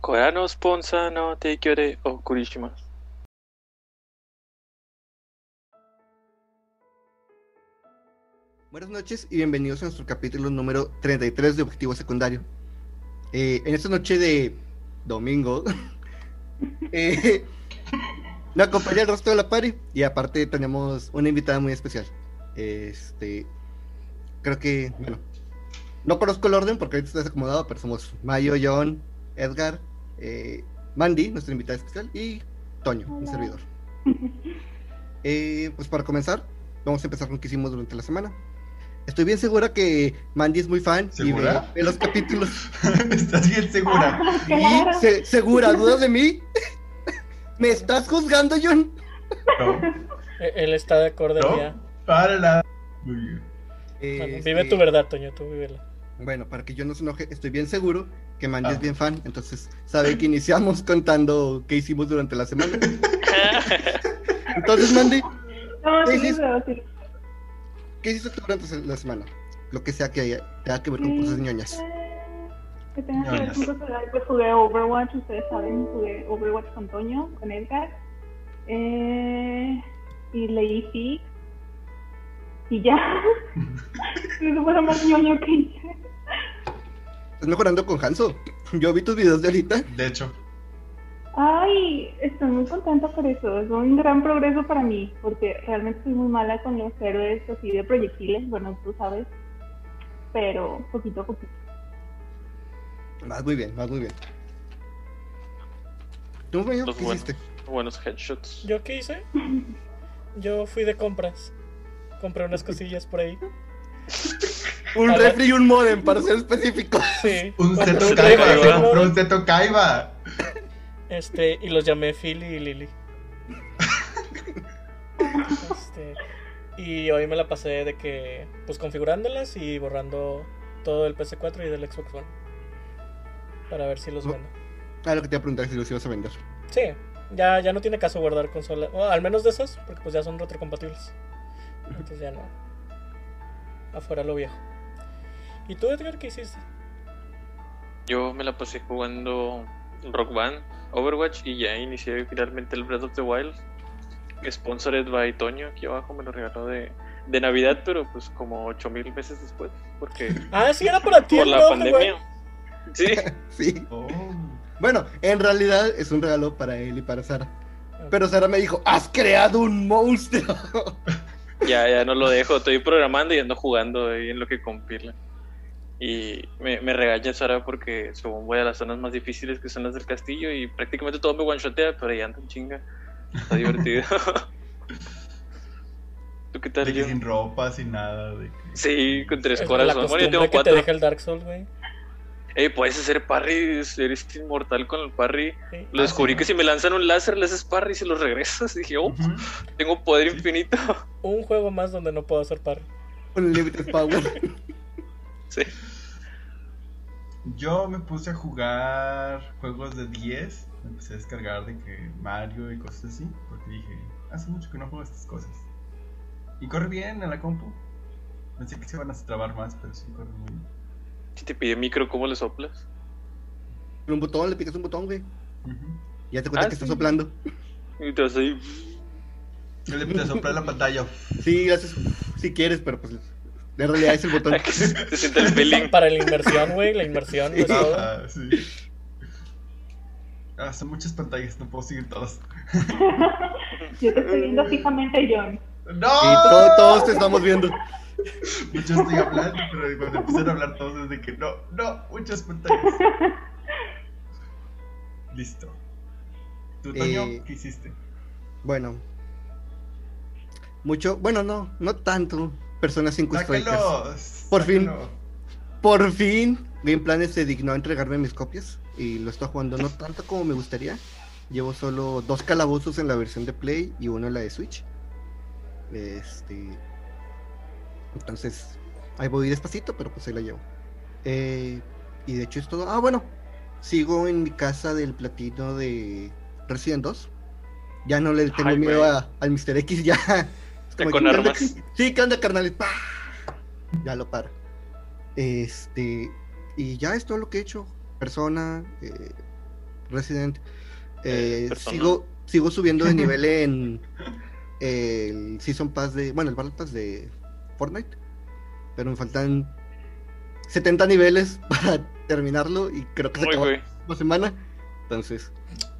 Korano Sponsa no o Kurishimasu. Buenas noches y bienvenidos a nuestro capítulo número 33 de Objetivo Secundario. Eh, en esta noche de domingo, eh, me acompaña el resto de la party y aparte tenemos una invitada muy especial. Este, creo que, bueno, no conozco el orden porque ahorita estás acomodado, pero somos Mayo, John, Edgar, eh, Mandy, nuestra invitada especial, y Toño, un servidor. Eh, pues para comenzar, vamos a empezar con lo que hicimos durante la semana. Estoy bien segura que Mandy es muy fan y ve, ¿Segura? ve los capítulos. ¿Estás bien segura? Claro. Y se- segura, ¿dudas de mí? ¿Me estás juzgando, John? No. Eh, Él está de acuerdo ¿No? ya. Párala. Muy bien. Bueno, vive este, tu verdad, Toño, tú vívela. Bueno, para que yo no se enoje, estoy bien seguro que Mandy Ah. es bien fan, entonces sabe que iniciamos contando qué hicimos durante la semana. Entonces, Mandy, No, Sí, sí, sí. sí, sí. ¿qué hiciste tú durante la semana? Lo que sea que haya- tenga que ver con cosas ñoñas. Eh, Que tenga que ver con cosas de- pues jugué Overwatch, ustedes saben, jugué Overwatch con Toño, con Edgar. Eh, y leí Fig. Y ya. Eso fue lo más ñoño que hice. Estás mejorando con Hanso. Yo vi tus videos de ahorita. De hecho, Ay, estoy muy contenta por eso. Es un gran progreso para mí, porque realmente soy muy mala con los héroes así de proyectiles. Bueno, tú sabes. Pero poquito a poquito. Vas muy bien, vas muy bien. ¿Tú, Mayo, qué buenos. hiciste? Buenos headshots. ¿Yo qué hice? Yo fui de compras. Compré unas cosillas por ahí. Un refri y un modem, para ser específico. Sí. un Seto Kaiba. Se compró un Seto Kaiba. Este, y los llamé Philly y Lily. Este, y hoy me la pasé de que, pues configurándolas y borrando todo el PC4 y del Xbox One. Para ver si los vendo. Ah, lo que te iba a preguntar si los ibas a vender. Sí, ya, ya no tiene caso guardar consola. o al menos de esas, porque pues ya son retrocompatibles. Entonces ya no. Afuera lo viejo. ¿Y tú, Edgar, qué hiciste? Yo me la pasé jugando Rock Band, Overwatch y ya inicié finalmente el Breath of the Wild. Sponsored by Toño, aquí abajo me lo regaló de, de Navidad, pero pues como 8000 veces después, porque Ah, sí, era para ti. por el la pandemia. Wild. Sí, Sí. Oh. Bueno, en realidad es un regalo para él y para Sara. Pero Sara me dijo, has creado un monstruo. ya, ya no lo dejo, estoy programando y ando jugando ahí en lo que compila. Y me, me regaña Sara porque según voy a las zonas más difíciles que son las del castillo y prácticamente todo me one-shotea, pero ahí ando en chinga. Está divertido. ¿Tú qué tal, De yo? sin ropa, sin nada. De que... Sí, con tres corazones. Bueno, yo tengo que te deja el Dark Souls, güey. Ey, puedes hacer parry, eres inmortal con el parry. Sí. Lo Ah, descubrí que si me lanzan un láser, le haces parry y se los regresas. Dije, oh, tengo poder Sí. infinito. Un juego más donde no puedo hacer parry. Unlimited Power. Sí. Yo me puse a jugar juegos de 10. Me empecé a descargar de que Mario y cosas así. Porque dije, hace mucho que no juego estas cosas. Y corre bien en la compu. Pensé que se iban a trabar más, pero sí corre muy bien. Si te pide micro, ¿cómo le soplas? Con un botón, le picas un botón, güey. Ya te cuenta Ah, que sí. está soplando. Y te vas ahí. Yo le empecé a soplar la pantalla. Sí, gracias. Si quieres, pero pues en realidad es el botón. Para que se te sienta el feeling. Para la inmersión, güey, la inmersión es todo. Ajá, sí. Ah, son muchas pantallas, no puedo seguir todas. Yo te estoy viendo fijamente, John. ¡No! Y to- todos te estamos viendo. Muchos estoy hablando, pero cuando empiezan a hablar todos es de que no, no, muchas pantallas. Listo. ¿Tú, Toño, Eh, qué hiciste? Bueno. Mucho, bueno, no, no tanto. Persona 5 Strikers. ¡Sáquenlo! Por fin. Por fin, Game Planet se dignó a entregarme mis copias y lo estoy jugando no tanto como me gustaría. Llevo solo dos calabozos en la versión de Play y uno en la de Switch. Este. Entonces, ahí voy despacito, pero pues ahí la llevo. Eh, y de hecho es todo. Ah, bueno, sigo en mi casa del platino de Resident 2. Ya no le tengo Ay, miedo a- al Mr. X, ya. Es como, con armas. Sí, ¿qué onda, carnal? ¡Pah! Ya lo paro. Este. Y ya es todo lo que he hecho. Persona. eh, Resident. Eh, Persona. sigo, sigo subiendo de nivel en el Season Pass de. Bueno, el Battle Pass de Fortnite. Pero me faltan 70 niveles para terminarlo y creo que se Uy, güey. la semana. Entonces,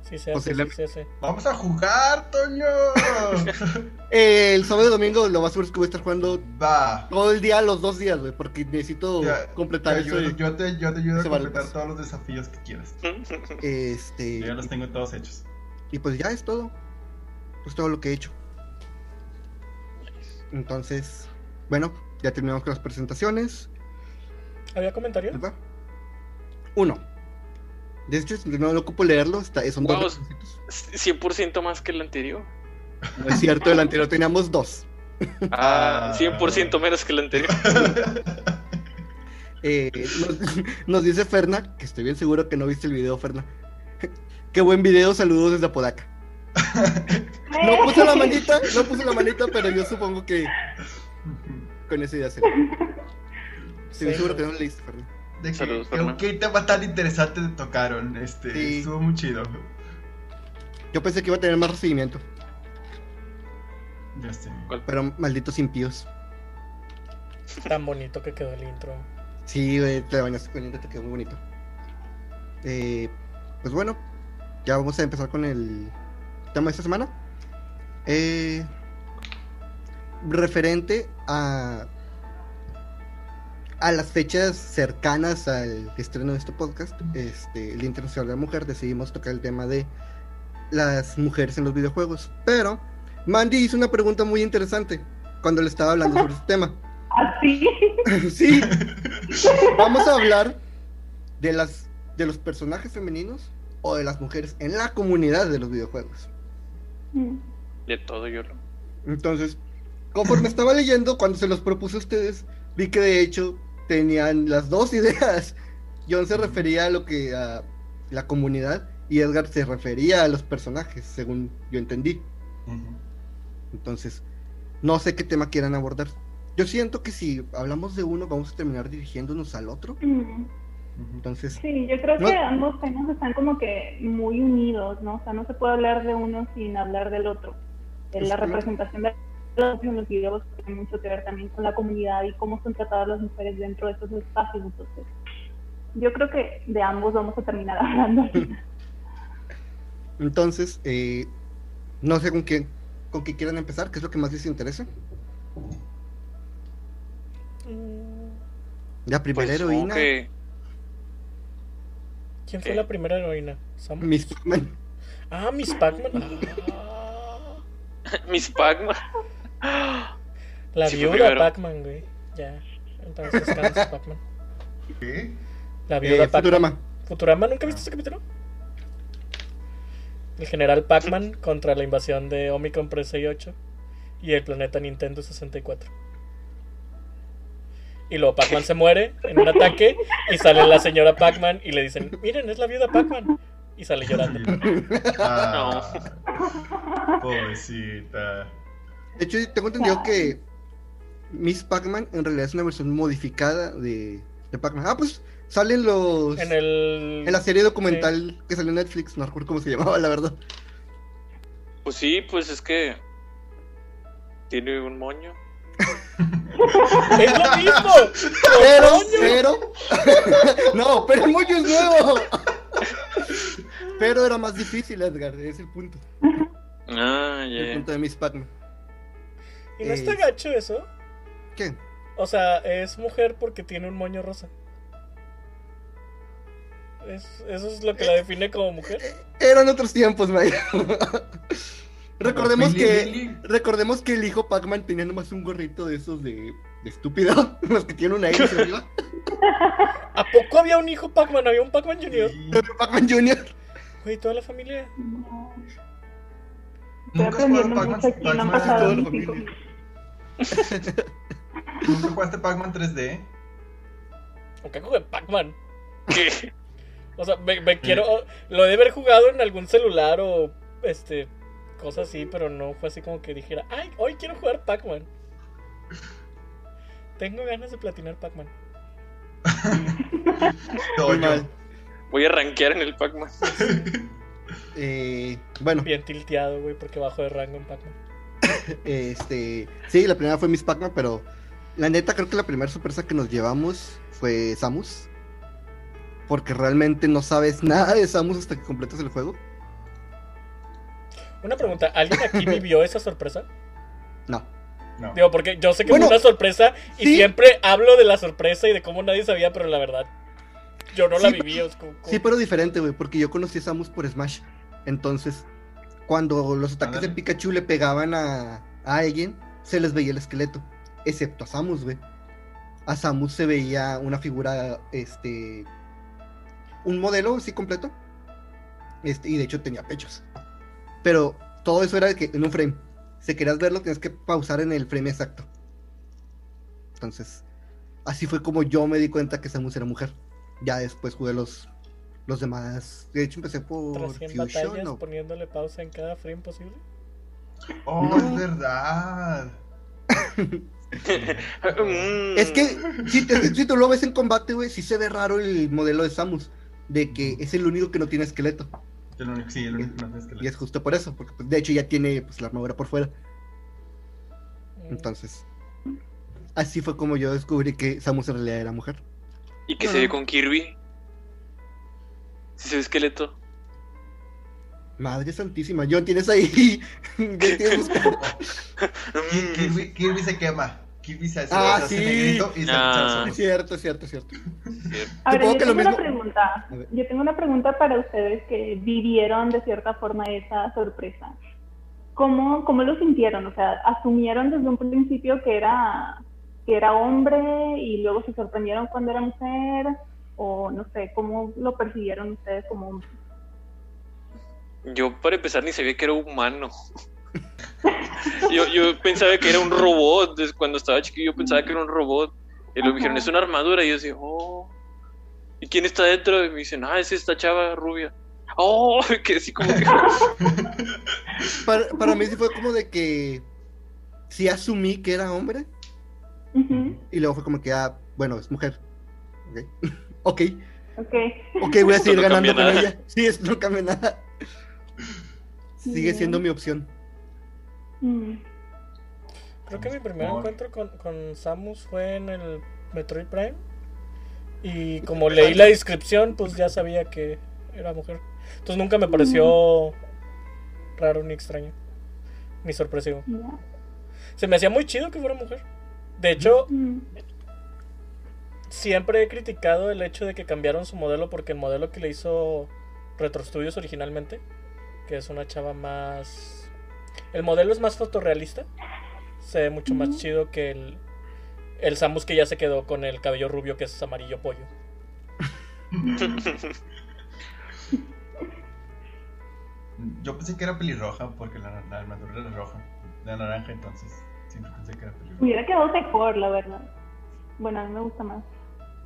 Sí, se hace, Posible- sí, se hace. Vamos a jugar, Toño. el sábado y domingo lo más seguro es que voy a estar jugando Va. todo el día, los dos días, güey, porque necesito Ya, completar Te eso. ayudo- yo, te, yo te ayudo a completar todos los desafíos que quieras. Este, Yo ya los tengo todos hechos. y pues ya es todo. Pues todo lo que he hecho. Entonces, bueno, ya terminamos con las presentaciones. ¿Había comentario? ¿verdad? Uno. De hecho, no lo ocupo leerlo, está, son Wow. dos. requisitos. 100% más que el anterior. No es cierto, el anterior teníamos dos. Ah, Ah. 100% menos que el anterior. Eh, nos, nos dice Ferna, que estoy bien seguro que no viste el video, Ferna. Qué buen video, saludos desde Apodaca. No puse la manita, no puse la manita, pero yo supongo que con esa idea se Estoy Sí. seguro que no leíste, Ferna. De que, Saludos, que- Fernando. qué tema tan interesante tocaron. Este, Sí. estuvo muy chido. Yo pensé que iba a tener más recibimiento, Ya sé. ¿Cuál? pero malditos impíos. Tan bonito que quedó el intro. Sí, güey, te bañaste con el te quedó muy bonito. Eh, pues bueno, ya vamos a empezar con el tema de esta semana. Eh, referente a a las fechas cercanas al estreno de este podcast, este, el Día Internacional de la Mujer, decidimos tocar el tema de las mujeres en los videojuegos. Pero Mandy hizo una pregunta muy interesante cuando le estaba hablando sobre este tema. Así. Sí. Vamos a hablar de las de los personajes femeninos o de las mujeres en la comunidad de los videojuegos. De todo yo lo. Entonces, conforme estaba leyendo, cuando se los propuse a ustedes, vi que de hecho tenían las dos ideas. John se refería a lo que a la comunidad y Edgar se refería a los personajes, según yo entendí. Entonces, no sé qué tema quieran abordar. Yo siento que si hablamos de uno, vamos a terminar dirigiéndonos al otro. Entonces, Sí, yo creo No- que ambos temas están como que muy unidos, ¿no? O sea, no se puede hablar de uno sin hablar del otro. De la Exacto. representación de los videos tiene mucho que ver también con la comunidad y cómo son tratadas las mujeres dentro de esos espacios. Entonces, yo creo que de ambos vamos a terminar hablando. entonces eh, no sé con qué, con qué quieran empezar, qué es lo que más les interesa. Mm, La primera Pues, heroína, que ¿Quién fue la primera heroína? Miss Pac-Man. Ah, Miss Pac-Man. Ah, Miss Pac-Man. la Sí, viuda. Pac-Man, güey. Ya. Entonces Pac-Man. ¿Qué? La viuda Eh, Pac-Man. Futurama. ¿Futurama? ¿Nunca viste ese capítulo? El general Pac-Man contra la invasión de Omicron Pre 68 y el planeta Nintendo 64. Y luego Pac-Man se muere en un ataque y sale la señora Pac-Man y le dicen, miren, es la viuda Pac-Man. Y sale llorando. Ah, Pobrecita. De hecho, tengo entendido que Miss Pac-Man en realidad es una versión modificada de, de Pac-Man. Ah, pues salen los... En el... en la serie documental que salió en Netflix, no recuerdo cómo se llamaba, la verdad. Pues sí, pues es que. Tiene un moño. ¡Es lo mismo! Pero, pero... no, pero el moño es nuevo. pero era más difícil, Edgar, ese es el punto. Ah, El ya. punto de Miss Pac-Man. ¿Y no está Eh, gacho eso? ¿Qué? O sea, es mujer porque tiene un moño rosa. Es- eso es lo que la define como mujer. Eran otros tiempos, Maya. recordemos que recordemos que el hijo Pac-Man tenía nomás un gorrito de esos de, de estúpido, los que tienen una hélice arriba. ¿A poco había un hijo Pac-Man? ¿Había un Pac-Man Junior? Sí. Pac-Man Jr. Güey, toda la familia. No. Estoy ¿Nunca Pac-Man? mucho aquí, no han Pac-Man- pasado toda la familia. ¿Nunca jugaste Pac-Man 3D? ¿Por qué jugué Pac-Man? ¿Qué? O sea, me, me quiero. Lo de haber jugado en algún celular o. Este. Cosas así, pero no fue así como que dijera, ay, hoy quiero jugar Pac-Man. Tengo ganas de platinar Pac-Man. Voy a rankear en el Pac-Man. Eh, bueno, Bien tilteado, güey, porque bajo de rango en Pac-Man. este, sí, la primera fue Miss Pac-Man, pero la neta creo que la primera sorpresa que nos llevamos fue Samus. Porque realmente no sabes nada de Samus hasta que completas el juego. Una pregunta, ¿alguien aquí vivió esa sorpresa? No. No. Digo, porque yo sé que Bueno, fue una sorpresa y sí. siempre hablo de la sorpresa y de cómo nadie sabía, pero la verdad, yo no la viví. es como- Sí, pero diferente, güey, porque yo conocí a Samus por Smash. Entonces, cuando los ataques de. Pikachu le pegaban a, a alguien, se les veía el esqueleto. Excepto a Samus, güey. A Samus se veía una figura, este. Un modelo así completo. Este, y de hecho tenía pechos. Pero todo eso era de que en un frame. Si querías verlo, tienes que pausar en el frame exacto. Entonces, así fue como yo me di cuenta que Samus era mujer. Ya después jugué los, los demás. De hecho, empecé por Tras 100 Fusion. batallas o- poniéndole pausa en cada frame posible. Oh, No. es verdad. Mm. Es que si, te- si tú lo ves en combate, güey, sí se ve raro el modelo de Samus. De que es el único que no tiene esqueleto. Sí, el único que no tienes que Y es justo por eso. Porque pues, de hecho ya tiene pues, la armadura por fuera. Mm. Entonces, así fue como yo descubrí que Samus en realidad era mujer. ¿Y qué se ve con Kirby? Si se ve esqueleto. Madre santísima, John, tienes ahí. ¿Qué tienes Kirby, Kirby se quema. Kirby se hace, Ah, se sí. negrito y se Es sol. cierto, es cierto, es cierto. A ver, yo tengo una pregunta. Yo tengo una pregunta para ustedes que vivieron de cierta forma esa sorpresa. ¿Cómo, cómo lo sintieron? O sea, ¿asumieron desde un principio que era, que era hombre y luego se sorprendieron cuando era mujer? O no sé, ¿cómo lo percibieron ustedes como hombre? Yo, para empezar, ni sabía que era humano. yo, yo pensaba que era un robot. Desde cuando estaba chiquillo, yo pensaba que era un robot. Y luego me dijeron, es una armadura. Y yo decía, oh. ¿Y quién está dentro? Y me dicen, ah, es esta chava rubia. Oh, que así como que. Para, para mí sí fue como de que sí asumí que era hombre. Y luego fue como que, ah, bueno, es mujer. Ok. Ok, Ok. ok, voy a seguir no ganando con nada. ella. Sí, eso no cambia nada. Sigue siendo mi opción. Mm. Creo que mi primer Amor. encuentro con, con Samus fue en el Metroid Prime. Y como leí la descripción, pues ya sabía que era mujer. Entonces nunca me pareció raro ni extraño. Ni sorpresivo. Se me hacía muy chido que fuera mujer. De hecho, Mm. Siempre he criticado el hecho de que cambiaron su modelo porque el modelo que le hizo Retro Studios originalmente, que es una chava más... El modelo es más fotorrealista. Se ve mucho más chido que el, el Samus que ya se quedó con el cabello rubio que es amarillo pollo. Yo pensé que era pelirroja porque la, la armadura era roja. De naranja, entonces. Siempre pensé que era pelirroja. Hubiera quedado mejor, la verdad. Bueno, a mí me gusta más.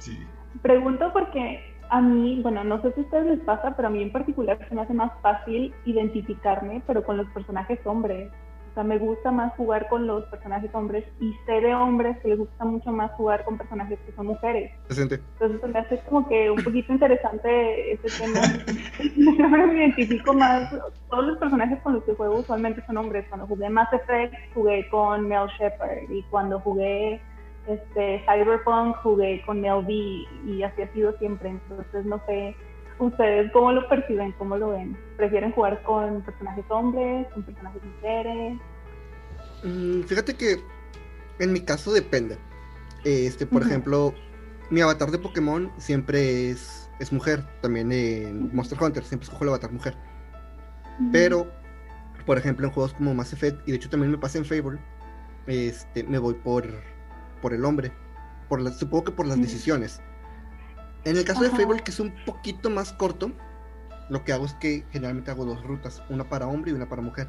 Sí. Pregunto porque a mí, bueno, no sé si a ustedes les pasa, pero a mí en particular se me hace más fácil identificarme, pero con los personajes hombres. O sea, me gusta más jugar con los personajes hombres y sé de hombres que les gusta mucho más jugar con personajes que son mujeres. Presente. Entonces me hace como que un poquito interesante ese tema. Siempre me identifico más. Todos los personajes con los que juego usualmente son hombres. Cuando jugué Mass Effect jugué con Mel Shepard y cuando jugué este Cyberpunk jugué con Mel B y así ha sido siempre. Entonces no sé ustedes cómo lo perciben, cómo lo ven. ¿Prefieren jugar con personajes hombres, con personajes mujeres? Mm, fíjate que en mi caso depende. Este, por ejemplo, mi avatar de Pokémon siempre es, es mujer. También en Monster Hunter siempre escojo el avatar mujer. Pero, por ejemplo, en juegos como Mass Effect, y de hecho también me pasa en Fable, este, me voy por, por el hombre. Por las- supongo que por las Mm. decisiones. En el caso de Ajá. Fable, que es un poquito más corto, lo que hago es que generalmente hago dos rutas, una para hombre y una para mujer.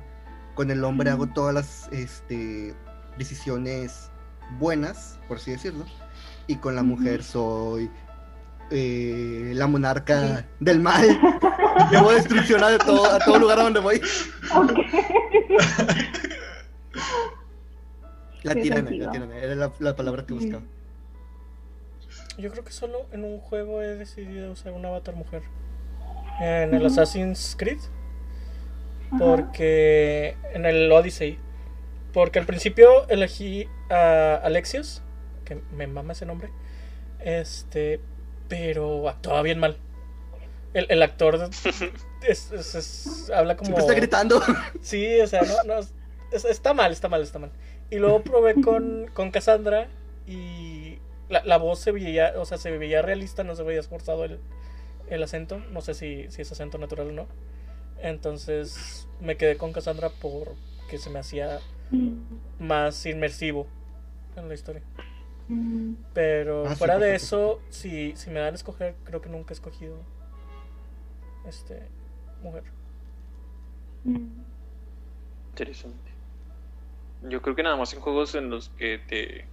Con el hombre Mm. hago todas las este, decisiones buenas, por así decirlo, y con la Ujú. mujer soy eh, la monarca del mal. Llevo destrucción a todo, a todo lugar a donde voy. Ok. La tirana, la tirana, era la, la palabra que buscaba. Yo creo que solo en un juego he decidido usar un avatar mujer. en el. Assassin's Creed. Ajá. Porque en el Odyssey. Porque al principio elegí a Alexios, que me mama ese nombre. Este, pero actuaba bien mal. El, el actor es- es- es- habla como. Siempre está gritando. Sí, o sea, no, no, es- está mal, está mal, está mal. Y luego probé con, con Cassandra y la, la voz se veía, o sea, se veía realista, no se veía esforzado el, el acento. No sé si, si es acento natural o no. Entonces me quedé con Cassandra porque se me hacía Mm, más inmersivo en la historia. mm, Pero Ah, fuera de eso, si, si me dan a escoger, creo que nunca he escogido este mujer. mm. Interesante. Yo creo que nada más en juegos en los que te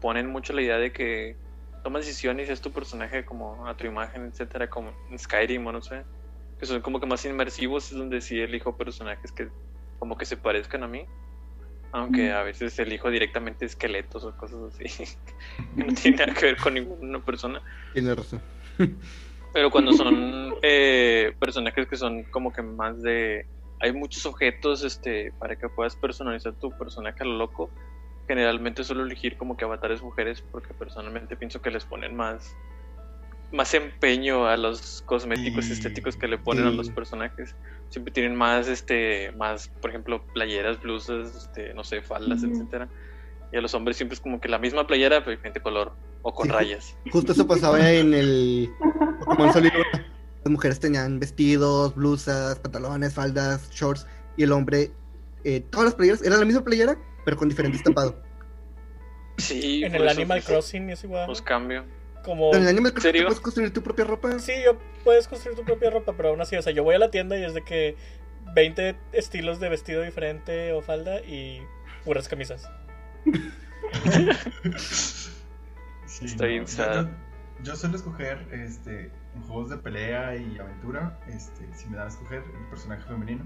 ponen mucho la idea de que tomas decisiones y es tu personaje como a tu imagen, etcétera, como en Skyrim o no sé, que son como que más inmersivos, es donde sí elijo personajes que como que se parezcan a mí, aunque Mm. a veces elijo directamente esqueletos o cosas así, que no tienen nada que ver con ninguna persona. Tienes razón. Pero cuando son eh, personajes que son como que más de... Hay muchos objetos este, para que puedas personalizar tu personaje a lo loco. Generalmente suelo elegir como que avatares mujeres porque personalmente pienso que les ponen más más empeño a los cosméticos Sí. estéticos que le ponen a Sí. los personajes. Siempre tienen más este más por ejemplo playeras, blusas, este, no sé, faldas, Ujú. etcétera. Y a los hombres siempre es como que la misma playera pero diferente color o con Sí. rayas. Justo eso pasaba en el Pokémon Sol y Luna. Las mujeres tenían vestidos, blusas, pantalones, faldas, shorts. Y el hombre, eh, todas las playeras, era la misma playera, pero con diferente estampado. Sí, En el eso, Animal pues, Crossing es igual. Los cambio. Como en el Animal Crossing ¿Serio? puedes construir tu propia ropa. Sí, yo puedes construir tu propia ropa, pero aún así, o sea, yo voy a la tienda y es de que 20 estilos de vestido diferente o falda y puras camisas. Sí, Está bien yo suelo escoger este, en juegos de pelea y aventura, este, si me dan a escoger el personaje femenino.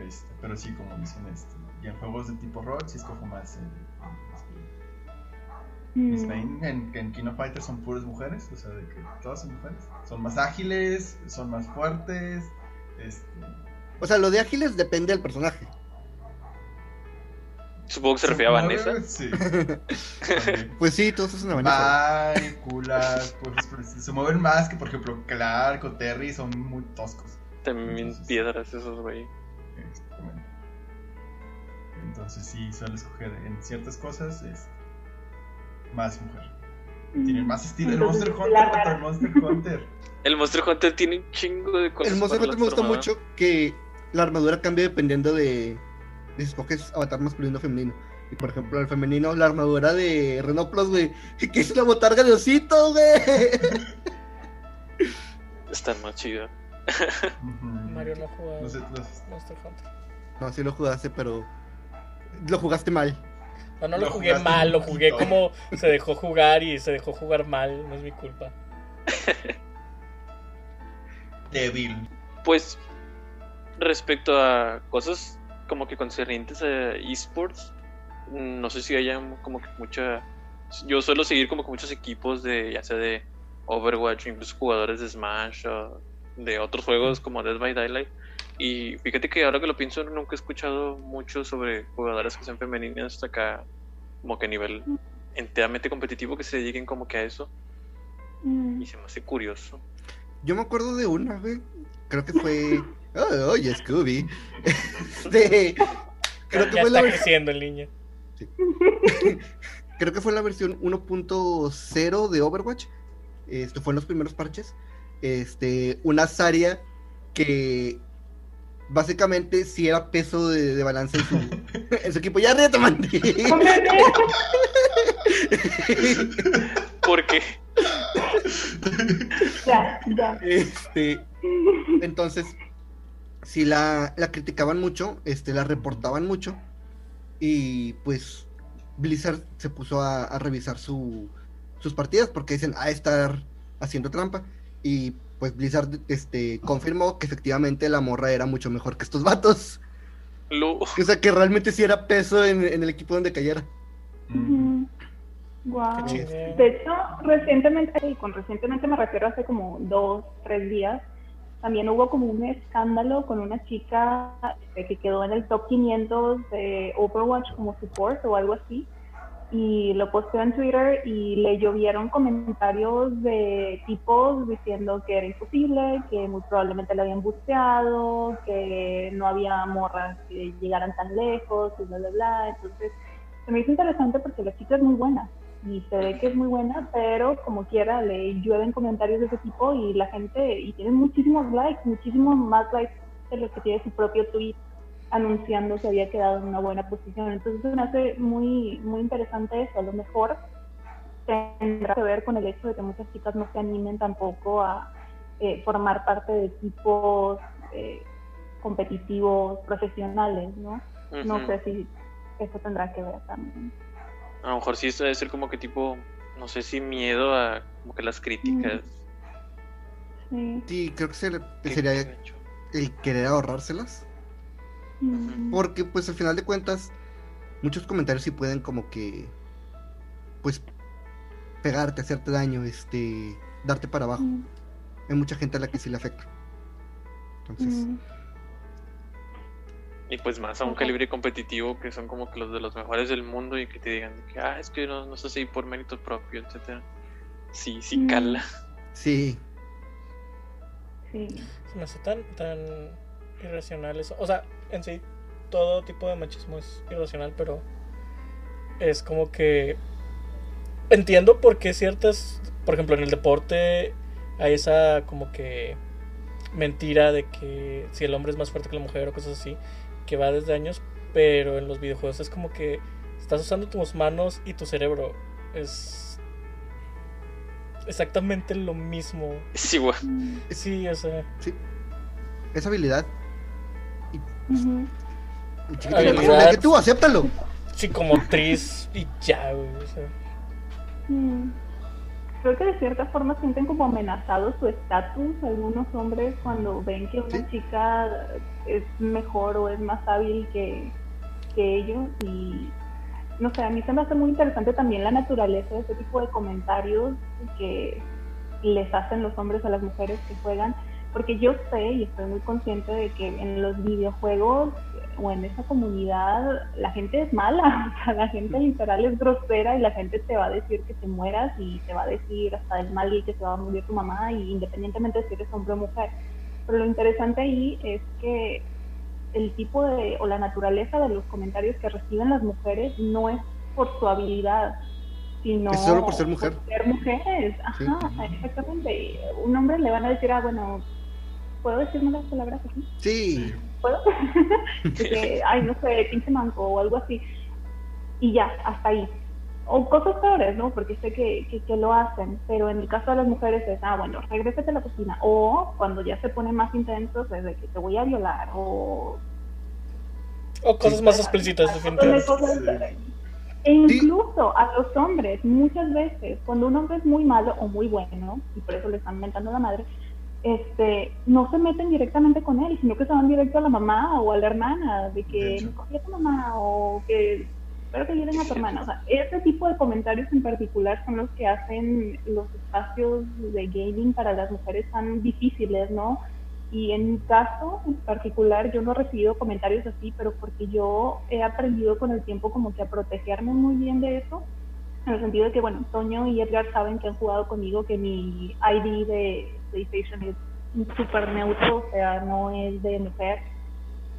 Este, pero sí, como dicen, este, y en juegos de tipo rol, sí escojo más el, Mm. main en, en King of Fighters son puras mujeres, o sea, de que todas son mujeres. Son más ágiles, son más fuertes. Este, O sea, lo de ágiles depende del personaje. Supongo que se refiere a Vanessa. Sí. Pues sí, todos son una Vanessa. Ay, culas, pues, pues, se mueven más que, por ejemplo, Clark o Terry son muy toscos. También Entonces, piedras esos, güey. Exactamente. Entonces sí, suelo escoger en ciertas cosas es más mujer. Tienen más estilo. El Monster Hunter contra el Monster Hunter. El Monster Hunter tiene un chingo de cosas. El Monster Hunter me gusta mucho que la armadura cambia dependiendo de, escoges avatar masculino o femenino. Y por ejemplo, el femenino, la armadura de Renoplos, güey, que es una botarga de osito, güey. Está más chido. Ujú. Mario no Los- los- Monster Hunter. No, sí lo jugaste, pero lo jugaste mal. No, no lo, Lo jugué mal, lo jugué como se dejó jugar y se dejó jugar mal, no es mi culpa. Débil. Pues, respecto a cosas como que concernientes a esports, no sé si haya como que mucha. Yo suelo seguir como que muchos equipos de, ya sea de Overwatch, incluso jugadores de Smash o de otros juegos como Dead by Daylight. Y fíjate que ahora que lo pienso, nunca he escuchado mucho sobre jugadoras que sean femeninas hasta acá, como que a nivel enteramente competitivo, que se dediquen como que a eso. Mm. Y se me hace curioso. Yo me acuerdo de una, güey. Creo que fue. Oh, oye, Scooby. Este, creo que ya fue está la, creciendo el niño. creo que fue la versión 1.0 de Overwatch. Esto fue en los primeros parches. Este, una Zarya que básicamente sí era peso de, de balance en su, en su equipo. Ya ríete, man. Porque ya, ya. Este, entonces, si la, la criticaban mucho, este, la reportaban mucho, y pues Blizzard se puso a, a revisar su, sus partidas porque dicen, a estar haciendo trampa, y pues Blizzard este, confirmó que efectivamente la morra era mucho mejor que estos vatos, lo, o sea que realmente sí era peso en, en el equipo donde cayera. Wow. De hecho, recientemente, y con recientemente me refiero a hace como dos, tres días, también hubo como un escándalo con una chica este, que quedó en el top 500 de Overwatch como support o algo así. Y lo posteó en Twitter y le llovieron comentarios de tipos diciendo que era imposible, que muy probablemente la habían busteado, que no había morras que llegaran tan lejos y bla, bla, bla. Entonces, se me hizo interesante porque la chica es muy buena y se ve que es muy buena, pero como quiera le llueven comentarios de ese tipo y la gente, y tiene muchísimos likes, muchísimos más likes de los que tiene su propio tweet anunciando que había quedado en una buena posición. Entonces me hace muy, muy interesante eso. A lo mejor tendrá que ver con el hecho de que muchas chicas no se animen tampoco a eh, formar parte de equipos eh, competitivos profesionales, ¿no? No sé si eso tendrá que ver también. A lo mejor sí debe ser como que tipo, no sé si miedo a como que las críticas. Sí. Sí, creo que ser- que sería hecho. el querer ahorrárselas. Mm. Porque pues al final de cuentas, muchos comentarios sí pueden como que, pues, pegarte, hacerte daño, este, darte para abajo. Mm. Hay mucha gente a la que sí le afecta. Entonces, Mm. Y pues más a un Ajá. calibre competitivo que son como que los de los mejores del mundo y que te digan que, ah, es que no, no estás ahí por mérito propio, etcétera. Sí, sí Mm. cala. sí, Sí. Se me hace tan, tan irracional eso. O sea, en sí, todo tipo de machismo es irracional, pero es como que entiendo por qué ciertas, por ejemplo, en el deporte hay esa como que mentira de que si el hombre es más fuerte que la mujer o cosas así, que va desde años, pero en los videojuegos es como que estás usando tus manos y tu cerebro. Es exactamente lo mismo. Es igual. Mm. Sí, o sea, esa habilidad. Ujú. Chiquito, Habilidad. ¿de qué tú? Acéptalo. psicomotriz y ya, güey. o sea. Mm. Creo que de cierta forma sienten como amenazado su estatus algunos hombres cuando ven que una Sí. chica es mejor o es más hábil que, que ellos y no sé, a mí se me hace muy interesante también la naturaleza de ese tipo de comentarios que les hacen los hombres a las mujeres que juegan, porque yo sé y estoy muy consciente de que en los videojuegos o en esa comunidad la gente es mala, o sea, la gente literal es grosera y la gente te va a decir que te mueras y te va a decir hasta el mal y que se va a morir tu mamá y independientemente de si eres hombre o mujer. Pero lo interesante ahí es que el tipo de o la naturaleza de los comentarios que reciben las mujeres no es por su habilidad, sino Es solo por ser mujer. ser mujeres. Ajá, exactamente. Un hombre le van a decir, ah, bueno, ¿puedo decir malas palabras aquí? Sí, ¿Puedo? Que, ay, no sé, pinche manco o algo así. Y ya, hasta ahí. O cosas peores, ¿no? Porque sé que, que, que lo hacen, pero en el caso de las mujeres es, ah, bueno, regrésate a la cocina. O cuando ya se ponen más intensos es de que te voy a violar o... O cosas más explícitas, definitivamente. E incluso a los hombres, muchas veces, cuando un hombre es muy malo o muy bueno, y por eso le están mentando la madre, este, no se meten directamente con él, sino que se van directo a la mamá o a la hermana, de que me cogí a tu mamá o que espero que lleven a tu hermana. O sea, ese tipo de comentarios en particular son los que hacen los espacios de gaming para las mujeres tan difíciles, ¿no? Y en mi caso en particular yo no he recibido comentarios así, pero porque yo he aprendido con el tiempo como que a protegerme muy bien de eso, en el sentido de que, bueno, Toño y Edgar saben que han jugado conmigo, que mi ID de PlayStation es súper neutro, o sea, no es de mujer.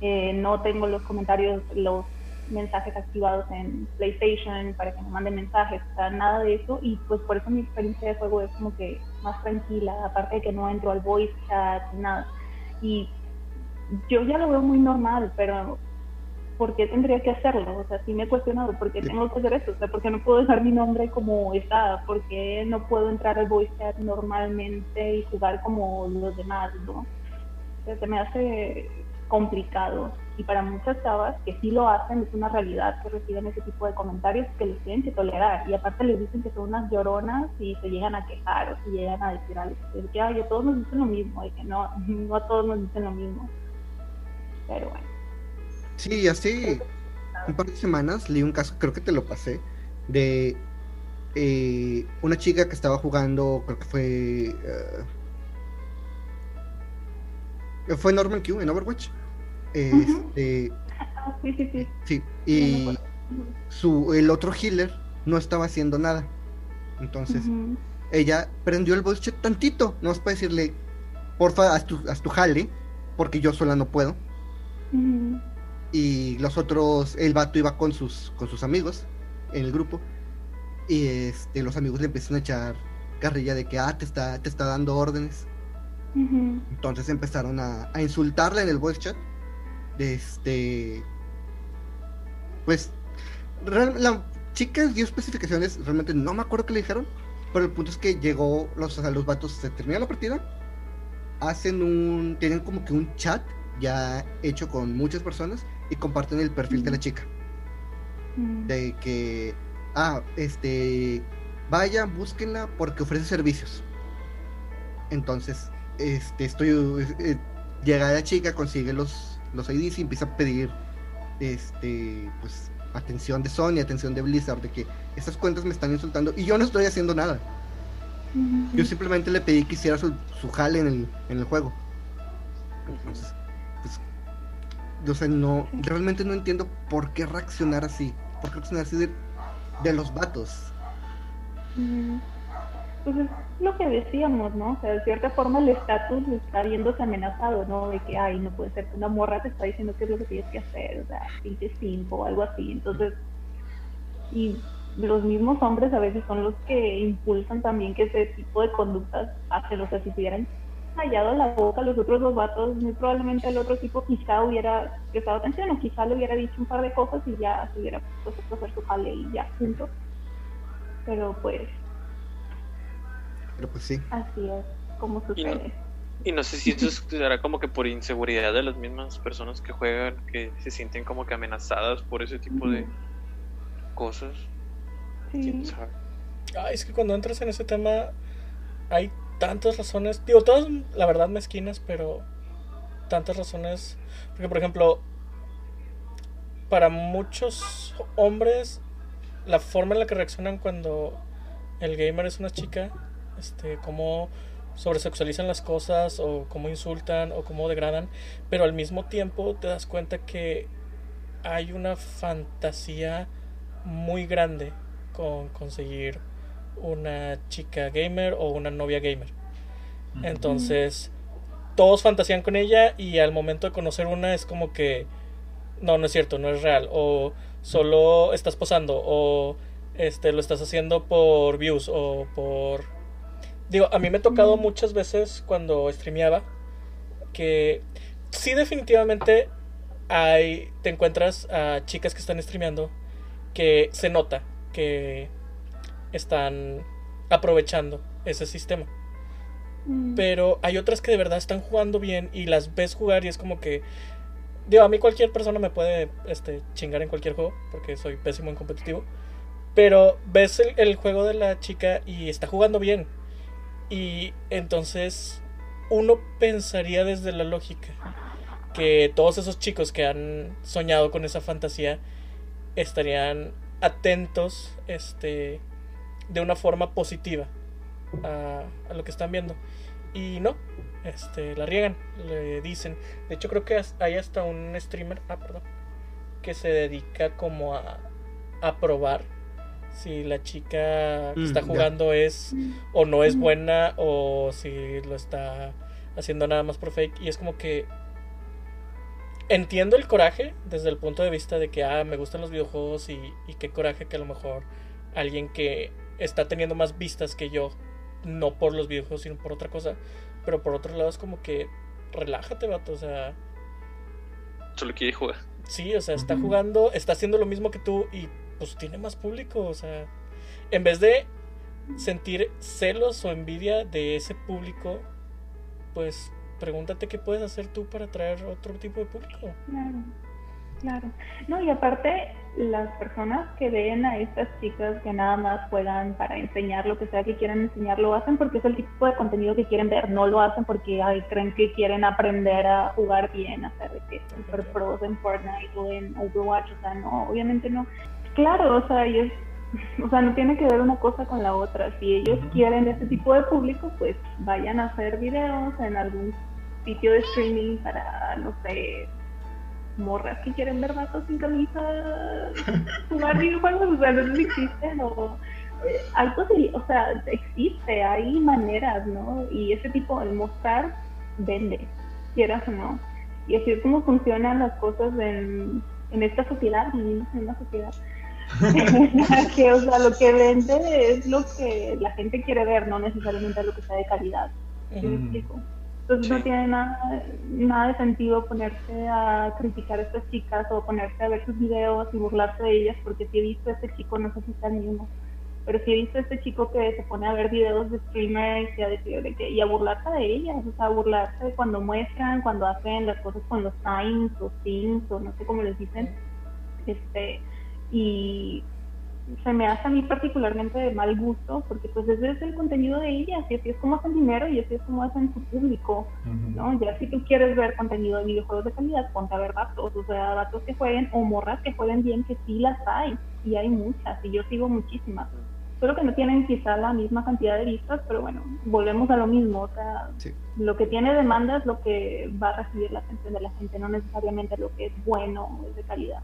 Eh, no tengo los comentarios, los mensajes activados en PlayStation para que me manden mensajes, o sea, nada de eso. Y pues por eso mi experiencia de juego es como que más tranquila, aparte de que no entro al voice chat, nada. Y yo ya lo veo muy normal, pero ¿por qué tendría que hacerlo? O sea, sí me he cuestionado, ¿por qué tengo que hacer esto? O sea, ¿por qué no puedo dejar mi nombre como está? ¿Por qué no puedo entrar al voice chat normalmente y jugar como los demás, no? O sea, se me hace complicado. Y para muchas chavas que sí lo hacen, es una realidad que reciben ese tipo de comentarios que les tienen que tolerar. Y aparte les dicen que son unas lloronas y se llegan a quejar o se llegan a decir algo. De que, ay, a todos nos dicen lo mismo, de que no, no a todos nos dicen lo mismo. Pero bueno. Sí, hace un par de semanas leí un caso, creo que te lo pasé, de eh, una chica que estaba jugando, creo que fue... eh, fue Norman Q en Overwatch. Este, Ah, sí, sí, sí. sí, y su, el otro healer no estaba haciendo nada. Entonces, ella prendió el voice chat tantito, no para decirle, porfa, haz tu, haz tu jale, porque yo sola no puedo. Y los otros, el vato iba con sus, con sus amigos en el grupo. Y este, los amigos le empiezan a echar carrilla de que, ah, te está, te está dando órdenes. Entonces empezaron a, a insultarla en el voice chat. De este. Pues. real- la chica dio especificaciones. Realmente no me acuerdo qué le dijeron. Pero el punto es que llegó. Los, o sea, los vatos se termina la partida. Hacen un. Tienen como que un chat ya hecho con muchas personas. Y comparten el perfil de la chica. Ujú. De que. Ah, este. Vayan, búsquenla porque ofrece servicios. Entonces, este, estoy. eh, llega la chica, consigue los, los IDs y empieza a pedir. Este. Pues. Atención de Sony, atención de Blizzard, de que estas cuentas me están insultando y yo no estoy haciendo nada. Yo simplemente le pedí que hiciera su, su jale en el, en el juego. Entonces. O no. Realmente no entiendo por qué reaccionar así. ¿Por qué reaccionar así de, de los vatos? Ujú. Pues es lo que decíamos, ¿no? O sea, de cierta forma el estatus está viéndose amenazado, ¿no? De que, ay, no puede ser que una morra te está diciendo qué es lo que tienes que hacer, o sea, pinche simpo o algo así. Entonces, y los mismos hombres a veces son los que impulsan también que ese tipo de conductas hacen, o sea, si callado la boca los otros dos vatos, muy probablemente el otro tipo quizá hubiera prestado atención o quizá le hubiera dicho un par de cosas y ya se hubiera puesto a hacer su jale y ya, punto. Pero pues Pero pues sí. Así es, como sucede. Y no sé si esto será como que por inseguridad de las mismas personas que juegan, que se sienten como que amenazadas por ese tipo de cosas. Sí. ¿Quién sabe? Ay, es que cuando entras en ese tema hay tantas razones, digo, todas la verdad mezquinas, pero tantas razones, porque por ejemplo, para muchos hombres la forma en la que reaccionan cuando el gamer es una chica, este, cómo sobresexualizan las cosas o cómo insultan o cómo degradan, pero al mismo tiempo te das cuenta que hay una fantasía muy grande con conseguir una chica gamer o una novia gamer. Entonces, todos fantasean con ella y al momento de conocer una es como que no, no es cierto, no es real o solo estás posando o este lo estás haciendo por views o por digo, a mí me ha tocado muchas veces cuando streameaba que sí definitivamente hay te encuentras a chicas que están streameando que se nota que están aprovechando ese sistema. Mm. Pero hay otras que de verdad están jugando bien y las ves jugar y es como que. Digo, a mí cualquier persona me puede este, chingar en cualquier juego porque soy pésimo en competitivo. Pero ves el, el juego de la chica y está jugando bien. Y entonces uno pensaría desde la lógica que todos esos chicos que han soñado con esa fantasía estarían atentos este, de una forma positiva a, a lo que están viendo. Y no, este, la riegan, le dicen. De hecho, creo que hay hasta un streamer, ah, perdón, que se dedica como a, a probar si la chica que Mm, está ya. jugando es o no es buena o si lo está haciendo nada más por fake. Y es como que entiendo el coraje desde el punto de vista de que, ah, me gustan los videojuegos y, y qué coraje que a lo mejor alguien que está teniendo más vistas que yo, no por los videojuegos, sino por otra cosa. Pero por otro lado es como que, relájate, vato, o sea, Solo quiere jugar. sí, o sea, está jugando, está haciendo lo mismo que tú y pues tiene más público, o sea, en vez de sentir celos o envidia de ese público, pues pregúntate qué puedes hacer tú para atraer otro tipo de público. Claro, claro. No, y aparte, las personas que ven a estas chicas que nada más juegan para enseñar lo que sea que quieran enseñar, lo hacen porque es el tipo de contenido que quieren ver, no lo hacen porque ay, creen que quieren aprender a jugar bien, a ser que super pros en Fortnite o en Overwatch, o sea, no, obviamente no. Claro, o sea, ellos, o sea, no tiene que ver una cosa con la otra. Si ellos quieren ese tipo de público, pues vayan a hacer videos en algún sitio de streaming para, no sé, morras que quieren ver vatos sin camisa jugar videojuegos, o sea, no existen o eh, algo así, o sea, existe, hay maneras, ¿no? Y ese tipo de mostrar vende, quieras o no. Y así es como funcionan las cosas en, en esta sociedad, vivimos en una sociedad. que, o sea, lo que vende es lo que la gente quiere ver, no necesariamente lo que sea de calidad. ¿Sí me Mm. Entonces no tiene nada, nada de sentido ponerse a criticar a estas chicas o ponerse a ver sus videos y burlarse de ellas, porque si he visto a este chico, no sé si está mismo, pero si he visto a este chico que se pone a ver videos de streamers y a decir de que, y a burlarse de ellas, o sea, a burlarse de cuando muestran, cuando hacen las cosas con los signs o things o no sé cómo les dicen, este, y se me hace a mí particularmente de mal gusto, porque pues ese es el contenido de ellas, y así es como hacen dinero y así es como hacen su público. ¿no? Ya si tú quieres ver contenido de videojuegos de calidad, ponte a ver vatos, o sea, vatos que jueguen, o morras que jueguen bien, que sí las hay, y hay muchas, y yo sigo muchísimas. Solo que no tienen quizá la misma cantidad de vistas, pero bueno, volvemos a lo mismo, o sea, Sí. lo que tiene demanda es lo que va a recibir la atención de la gente, no necesariamente lo que es bueno o es de calidad.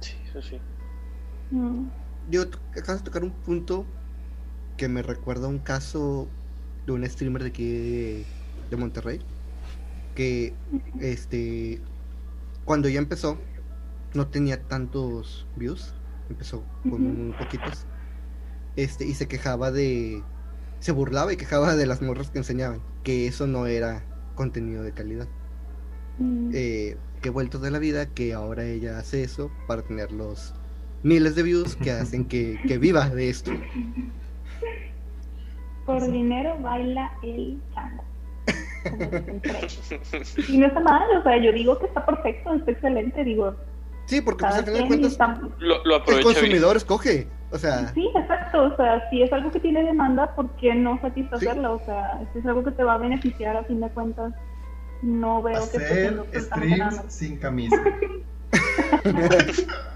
Sí, eso sí. Mm. Yo to- acabas de tocar un punto que me recuerda a un caso de un streamer de aquí de, Monterrey. Que este cuando ya empezó no tenía tantos views. Empezó con Ujú. muy poquitos. Este, y se quejaba de. Se burlaba y quejaba de las morras que enseñaban. Que eso no era contenido de calidad. Mm. eh, que vuelto de la vida que ahora ella hace eso para tener los miles de views que hacen que, que viva de esto. Por dinero baila el ahí. Y no está mal, o sea, yo digo que está perfecto, está excelente, digo, Sí, porque pues, al final de cuentas está- Lo, lo el bien. consumidor escoge. O sea, Sí, exacto, o sea, si es algo que tiene demanda, ¿por qué no satisfacerla? O sea, si es algo que te va a beneficiar a fin de cuentas, no veo que Hacer absolutamente nada streams sin camisa.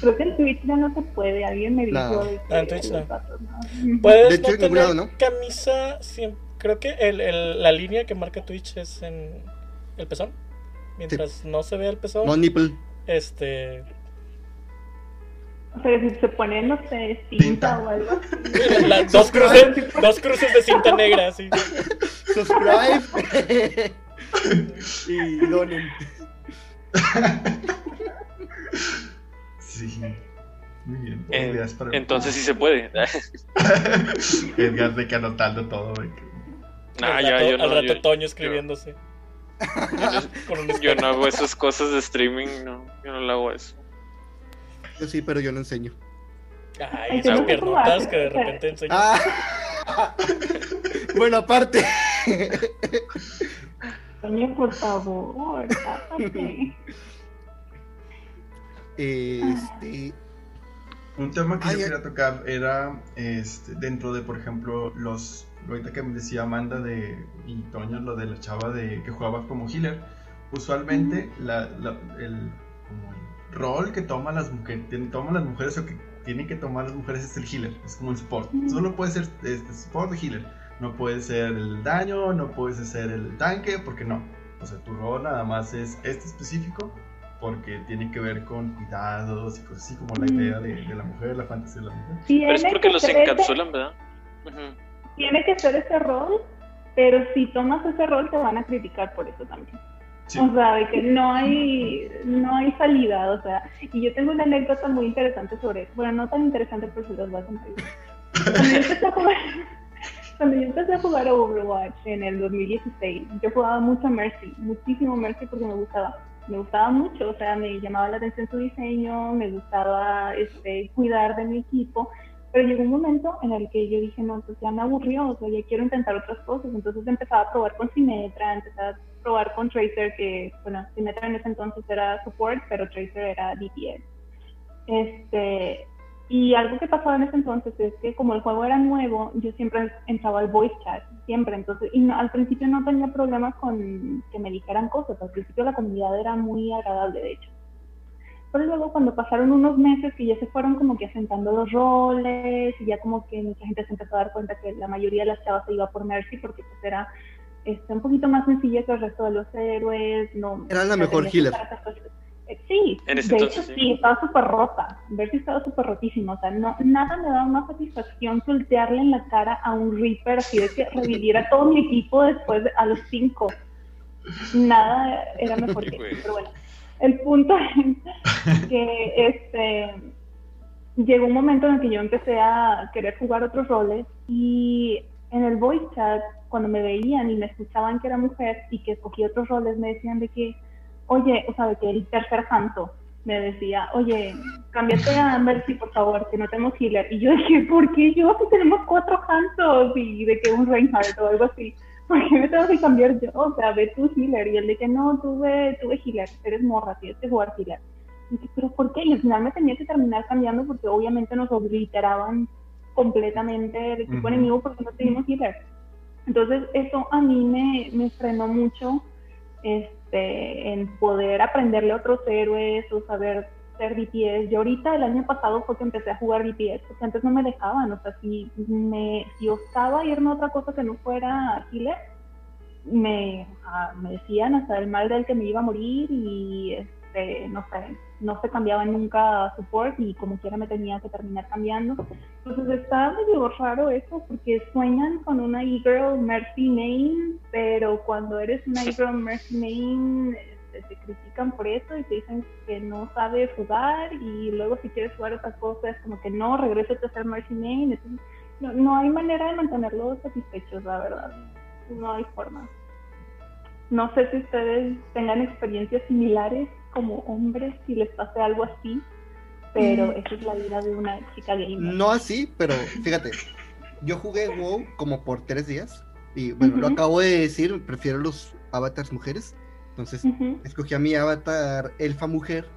Creo que en Twitch ya no se puede, alguien me dijo No. de que Ah, en Twitch no. ¿no? Puedes De hecho, no tener lado, ¿no? camisa. siem- Creo que el, el- la línea que marca Twitch es en el pezón. Mientras no se vea el pezón, no nipple. este. O sea, si se pone, no sé, cinta Pinta. o algo así. la- dos, cruces, dos cruces de cinta negra, así. Subscribe. y donen. Sí. Muy bien. Eh, Ideas para- entonces sí se puede. Edgar de que anotando todo. de que- nah, al ya, rato, yo no, al rato yo- Toño escribiéndose. Yo no hago esas cosas de streaming, no, yo no le hago eso. Yo sí, pero yo no enseño. Ay, esas ¿cómo piernotas que de repente enseñan. Ah. bueno, aparte. Coño, por favor. Este. Un tema que Ah, yo quería tocar era este, dentro de, por ejemplo, los. Ahorita que me decía Amanda de, y Toño, lo de la chava de que jugaba como healer. Usualmente, la, la- el, como el rol que toman las mujeres, toman las mujeres o que tienen que tomar las mujeres es el healer, es como el support. Solo puede ser este, support de healer. No puede ser el daño, no puedes ser el tanque, porque no. O sea, tu rol nada más es este específico porque tiene que ver con cuidados y cosas así como la idea de, de la mujer, la fantasía de la mujer. Pero es Tiene porque que los encapsulan, ¿verdad? Tiene que ser ese rol, pero si tomas ese rol te van a criticar por eso también. Sí. O sea, de que no hay, no hay salida, o sea, y yo tengo una anécdota muy interesante sobre eso. Bueno, no tan interesante, pero se las voy a contar. Cuando yo empecé a jugar, cuando yo empecé a jugar a Overwatch en el 2016, yo jugaba mucho Mercy, muchísimo Mercy porque me gustaba. Me gustaba mucho, o sea, me llamaba la atención su diseño, me gustaba este, cuidar de mi equipo, pero llegó un momento en el que yo dije, no, pues ya me aburrió, o sea, ya quiero intentar otras cosas. Entonces empezaba a probar con Symmetra, empezaba a probar con Tracer, que, bueno, Symmetra en ese entonces era support, pero Tracer era DPS. Este, y algo que pasaba en ese entonces es que como el juego era nuevo, yo siempre entraba al voice chat, siempre. Entonces, y no- al principio no tenía problemas con que me dijeran cosas. Al principio la comunidad era muy agradable, de hecho. Pero luego cuando pasaron unos meses que ya se fueron como que asentando los roles y ya como que mucha gente se empezó a dar cuenta que la mayoría de las chavas se iba por Mercy porque pues era este, un poquito más sencilla que el resto de los héroes. No, Era la mejor healer. Sí, En ese de entonces, hecho sí. sí, estaba súper rota. Ver si estaba súper rotísima. O sea, no, nada me daba más satisfacción que voltearle en la cara a un Reaper así de que reviviera todo mi equipo después de- a los cinco. Nada era mejor que eso. Pero bueno, el punto es que este llegó un momento en el que yo empecé a querer jugar otros roles y en el voice chat cuando me veían y me escuchaban que era mujer y que escogí otros roles me decían de que oye o sea de que el tercer santo me decía oye cámbiate a Mercy por favor que no tenemos healer y yo dije ¿por qué yo si tenemos cuatro santos y de que un Reinhardt o algo así ¿por qué me tengo que cambiar yo? O sea, ve tu healer. Y él de que no, tuve, tuve healer, eres morra, tienes que jugar healer. Y dije, pero ¿por qué? Y al final me tenía que terminar cambiando porque obviamente nos obliteraban completamente el equipo Ujú. enemigo porque no teníamos healer. Entonces eso a mí me, me frenó mucho este, en poder aprenderle a otros héroes o saber ser DPS. Yo ahorita el año pasado fue que empecé a jugar DPS porque antes no me dejaban. O sea, si me si osaba irme a otra cosa que no fuera healer, me, ah, me decían hasta el mal del que me iba a morir y este, no sé, no se cambiaba nunca a support y como quiera me tenía que terminar cambiando. Entonces está medio raro eso porque sueñan con una e-girl Mercy Main, pero cuando eres una e-girl Mercy Main este, te critican por eso y te dicen que no sabes jugar y luego si quieres jugar otra cosa es como que no, regrésate a ser Mercy Main. Entonces, no, no hay manera de mantenerlos satisfechos, la verdad. No hay forma. No sé si ustedes tengan experiencias similares como hombres, si les pase algo así, pero Mm. esa es la vida de una chica gamer. No así, pero fíjate, yo jugué WoW como por tres días y bueno, lo acabo de decir, prefiero los avatars mujeres, entonces escogí a mi avatar elfa mujer,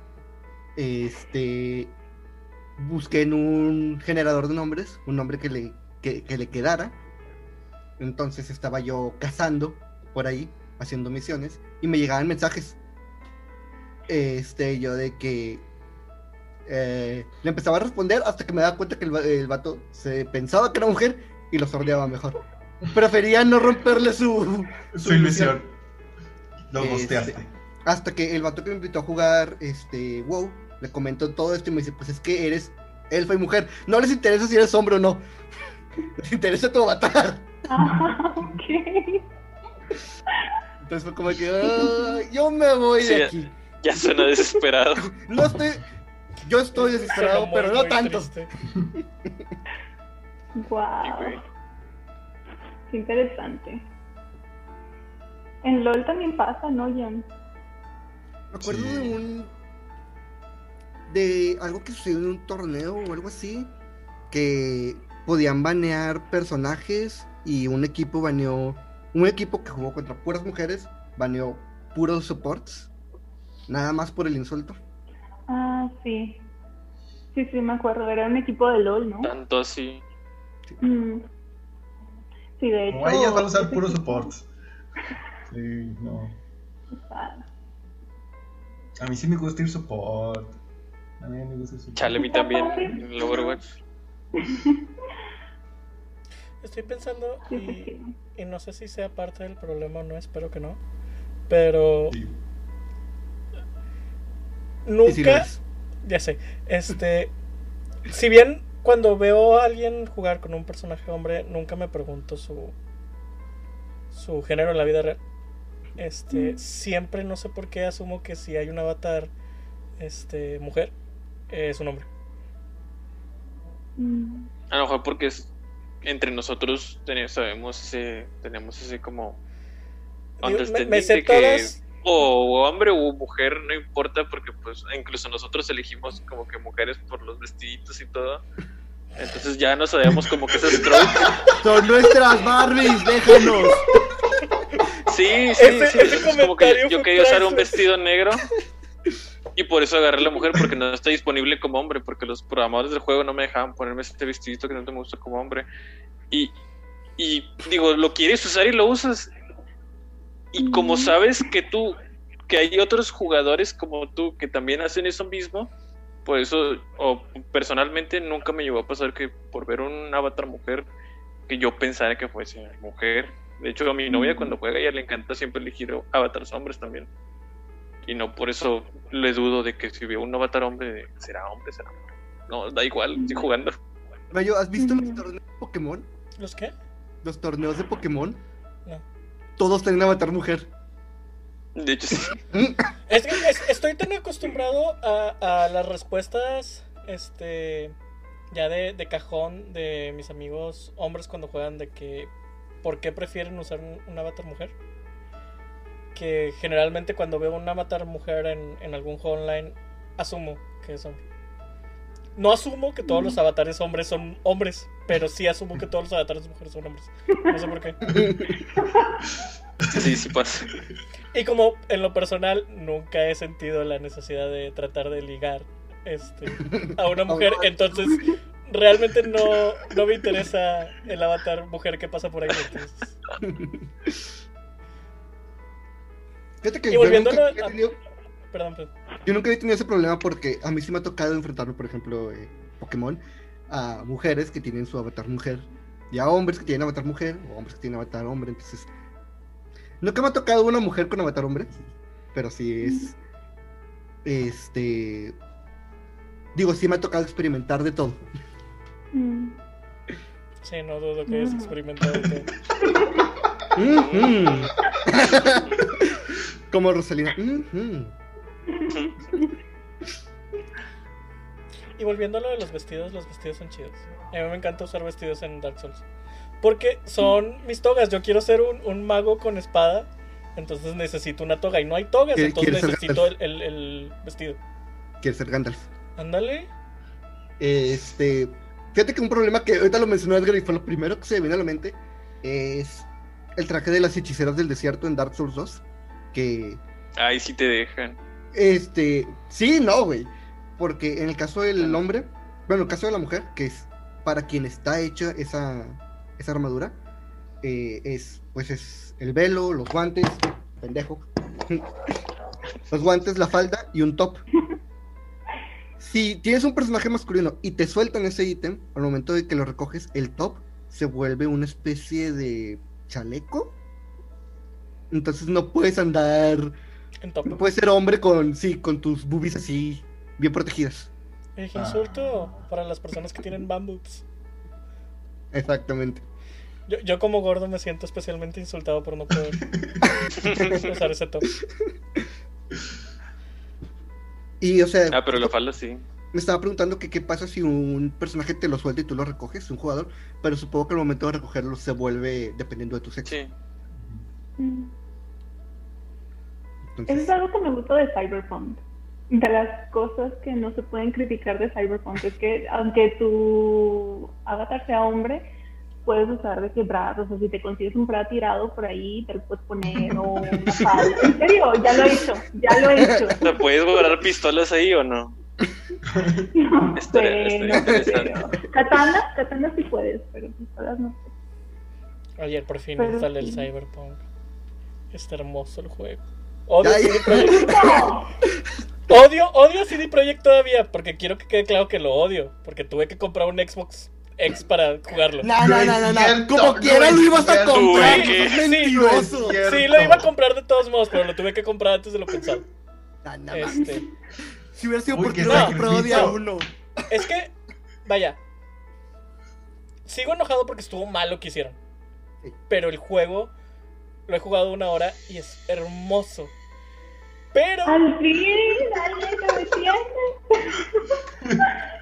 este, busqué en un generador de nombres, un nombre que le, que, que le quedara, entonces estaba yo cazando por ahí, haciendo misiones, y me llegaban mensajes, este, yo de que eh, le empezaba a responder hasta que me daba cuenta que el, el vato se pensaba que era mujer y lo sordeaba mejor. Prefería no romperle su, Su ilusión. Lo Este. Hasta que el vato que me invitó a jugar este WoW le comentó todo esto y me dice, pues es que eres elfa y mujer. No les interesa si eres hombre o no. Les interesa tu avatar. Ah, ok. Entonces fue como que "Ay, yo me voy Sí, de aquí. Ya suena desesperado. No estoy. Yo estoy desesperado, pero no tanto. Wow. Qué interesante. En LOL también pasa, ¿no, John? Me acuerdo Sí. de un. de algo que sucedió en un torneo o algo así. Que podían banear personajes y un equipo baneó. Un equipo que jugó contra puras mujeres baneó puros supports. Nada más por el insulto. Ah, sí. Sí, sí, me acuerdo. Era un equipo de LOL, ¿no? Tanto así. Mm. Sí, de hecho. Como ellas van a usar equipo- supports. Sí, no. Ah, A mí sí me gusta ir support. A mí me gusta ir support. Chale, a mí también el Overwatch. Estoy pensando sí, sí, y, sí. y no sé si sea parte del problema o no, espero que no. Pero Sí. Nunca, si ya sé, este, si bien cuando veo a alguien jugar con un personaje hombre, nunca me pregunto su su género en la vida real. Este, Mm. siempre no sé por qué asumo que si hay un avatar este mujer es un hombre. Mm. A lo mejor porque es, entre nosotros tenemos, sabemos ese, tenemos ese como me, me sé todas o hombre o mujer no importa porque pues incluso nosotros elegimos como que mujeres por los vestiditos y todo. Entonces ya no sabíamos como que tropes. Son nuestras Barbies, déjanos. Sí, sí, Ese- sí. ese como que yo quería usar un vestido negro y por eso agarré a la mujer porque no está disponible como hombre porque los programadores del juego no me dejaban ponerme este vestidito que no me gusta como hombre y, y digo lo quieres usar y lo usas y como sabes que tú que hay otros jugadores como tú que también hacen eso mismo por eso o personalmente nunca me llegó a pasar que por ver un avatar mujer que yo pensara que fuese mujer De hecho, a mi novia cuando juega, ella le encanta siempre elegir avatars hombres también. Y no por eso le dudo de que si veo un avatar hombre, será hombre, será mujer. No, da igual, estoy jugando. Mayo, ¿has visto los torneos de Pokémon? ¿Los qué? Los torneos de Pokémon. No. Todos tienen avatar mujer. De hecho, sí. Es que es- estoy tan acostumbrado a, a las respuestas, este, ya de, de cajón de mis amigos hombres cuando juegan de que, ¿por qué prefieren usar un, un avatar mujer? Que generalmente cuando veo un avatar mujer en, en algún juego online, asumo que es hombre. No asumo que todos los avatares hombres son hombres, pero sí asumo que todos los avatares mujeres son hombres. No sé por qué. Sí, sí pasa. Y como en lo personal nunca he sentido la necesidad de tratar de ligar este, a una mujer, entonces realmente no, no me interesa el avatar mujer que pasa por ahí. entonces. Fíjate que Y yo volviendo nunca, a- he tenido, Perdón, perdón. yo nunca he tenido ese problema porque a mí sí me ha tocado enfrentarme, por ejemplo, eh, Pokémon, a mujeres que tienen su avatar mujer y a hombres que tienen avatar mujer o hombres que tienen avatar hombre. Entonces, nunca me ha tocado una mujer con avatar hombre, pero sí es. Este. Digo, sí me ha tocado experimentar de todo. Mm. Sí, no dudo que hayas experimentado todo. Ujú. Como Rosalina. Y volviendo a lo de los vestidos, los vestidos son chidos. A mí me encanta usar vestidos en Dark Souls. Porque son mis togas. Yo quiero ser un, un mago con espada. Entonces necesito una toga. Y no hay togas, ¿Quieres- entonces quieres necesito el, el- el vestido. Quiere ser Gandalf. Ándale. Este. Fíjate que un problema que ahorita lo mencionó Edgar y fue lo primero que se me viene a la mente es el traje de las hechiceras del desierto en Dark Souls 2. Que. Ay, sí te dejan. Este. Sí, no, güey. Porque en el caso del hombre. Bueno, en el caso de la mujer, que es para quien está hecha esa, esa armadura. eh, es. Pues es el velo, los guantes. Pendejo. los guantes, la falda y un top. Si tienes un personaje masculino y te sueltan ese ítem, al momento de que lo recoges, el top se vuelve una especie de chaleco. Entonces no puedes andar, En top. no puedes ser hombre con, sí, con tus boobies así bien protegidas. Eh, insulto para las personas que tienen bamboos. Exactamente. Yo, yo como gordo me siento especialmente insultado por no poder usar ese top. Y o sea, Ah, pero la falda sí. me estaba preguntando que qué pasa si un personaje te lo suelta y tú lo recoges, un jugador, pero supongo que al momento de recogerlo se vuelve dependiendo de tu sexo. Sí. Mm. Eso es algo que me gusta de Cyberpunk. De las cosas que no se pueden criticar de Cyberpunk es que aunque tu avatar sea hombre, puedes usar de que bras, o sea, si te consigues un bra tirado por ahí, te lo puedes poner o una falda. En serio, ya lo he hecho, ya lo he hecho. Sea, ¿Puedes guardar pistolas ahí o no? No Estaría- sé, estaría no. Katanas, katanas sí puedes, pero pistolas no. Ayer por fin Pero sale el. Cyberpunk. Está hermoso el juego. Odio Odio, odio CD Projekt todavía. Porque quiero que quede claro que lo odio. Porque tuve que comprar un Xbox X para jugarlo. No, no, no, no, Como no quiera lo ibas a comprar. Sí, mentiroso. Sí, lo iba a comprar de todos modos, pero lo tuve que comprar antes de lo pensado. No, Este, Si hubiera sido porque no comprado día uno. es que, vaya. Sigo enojado porque estuvo mal lo que hicieron. Pero el juego lo he jugado una hora y es hermoso. Pero, al fin, alguien me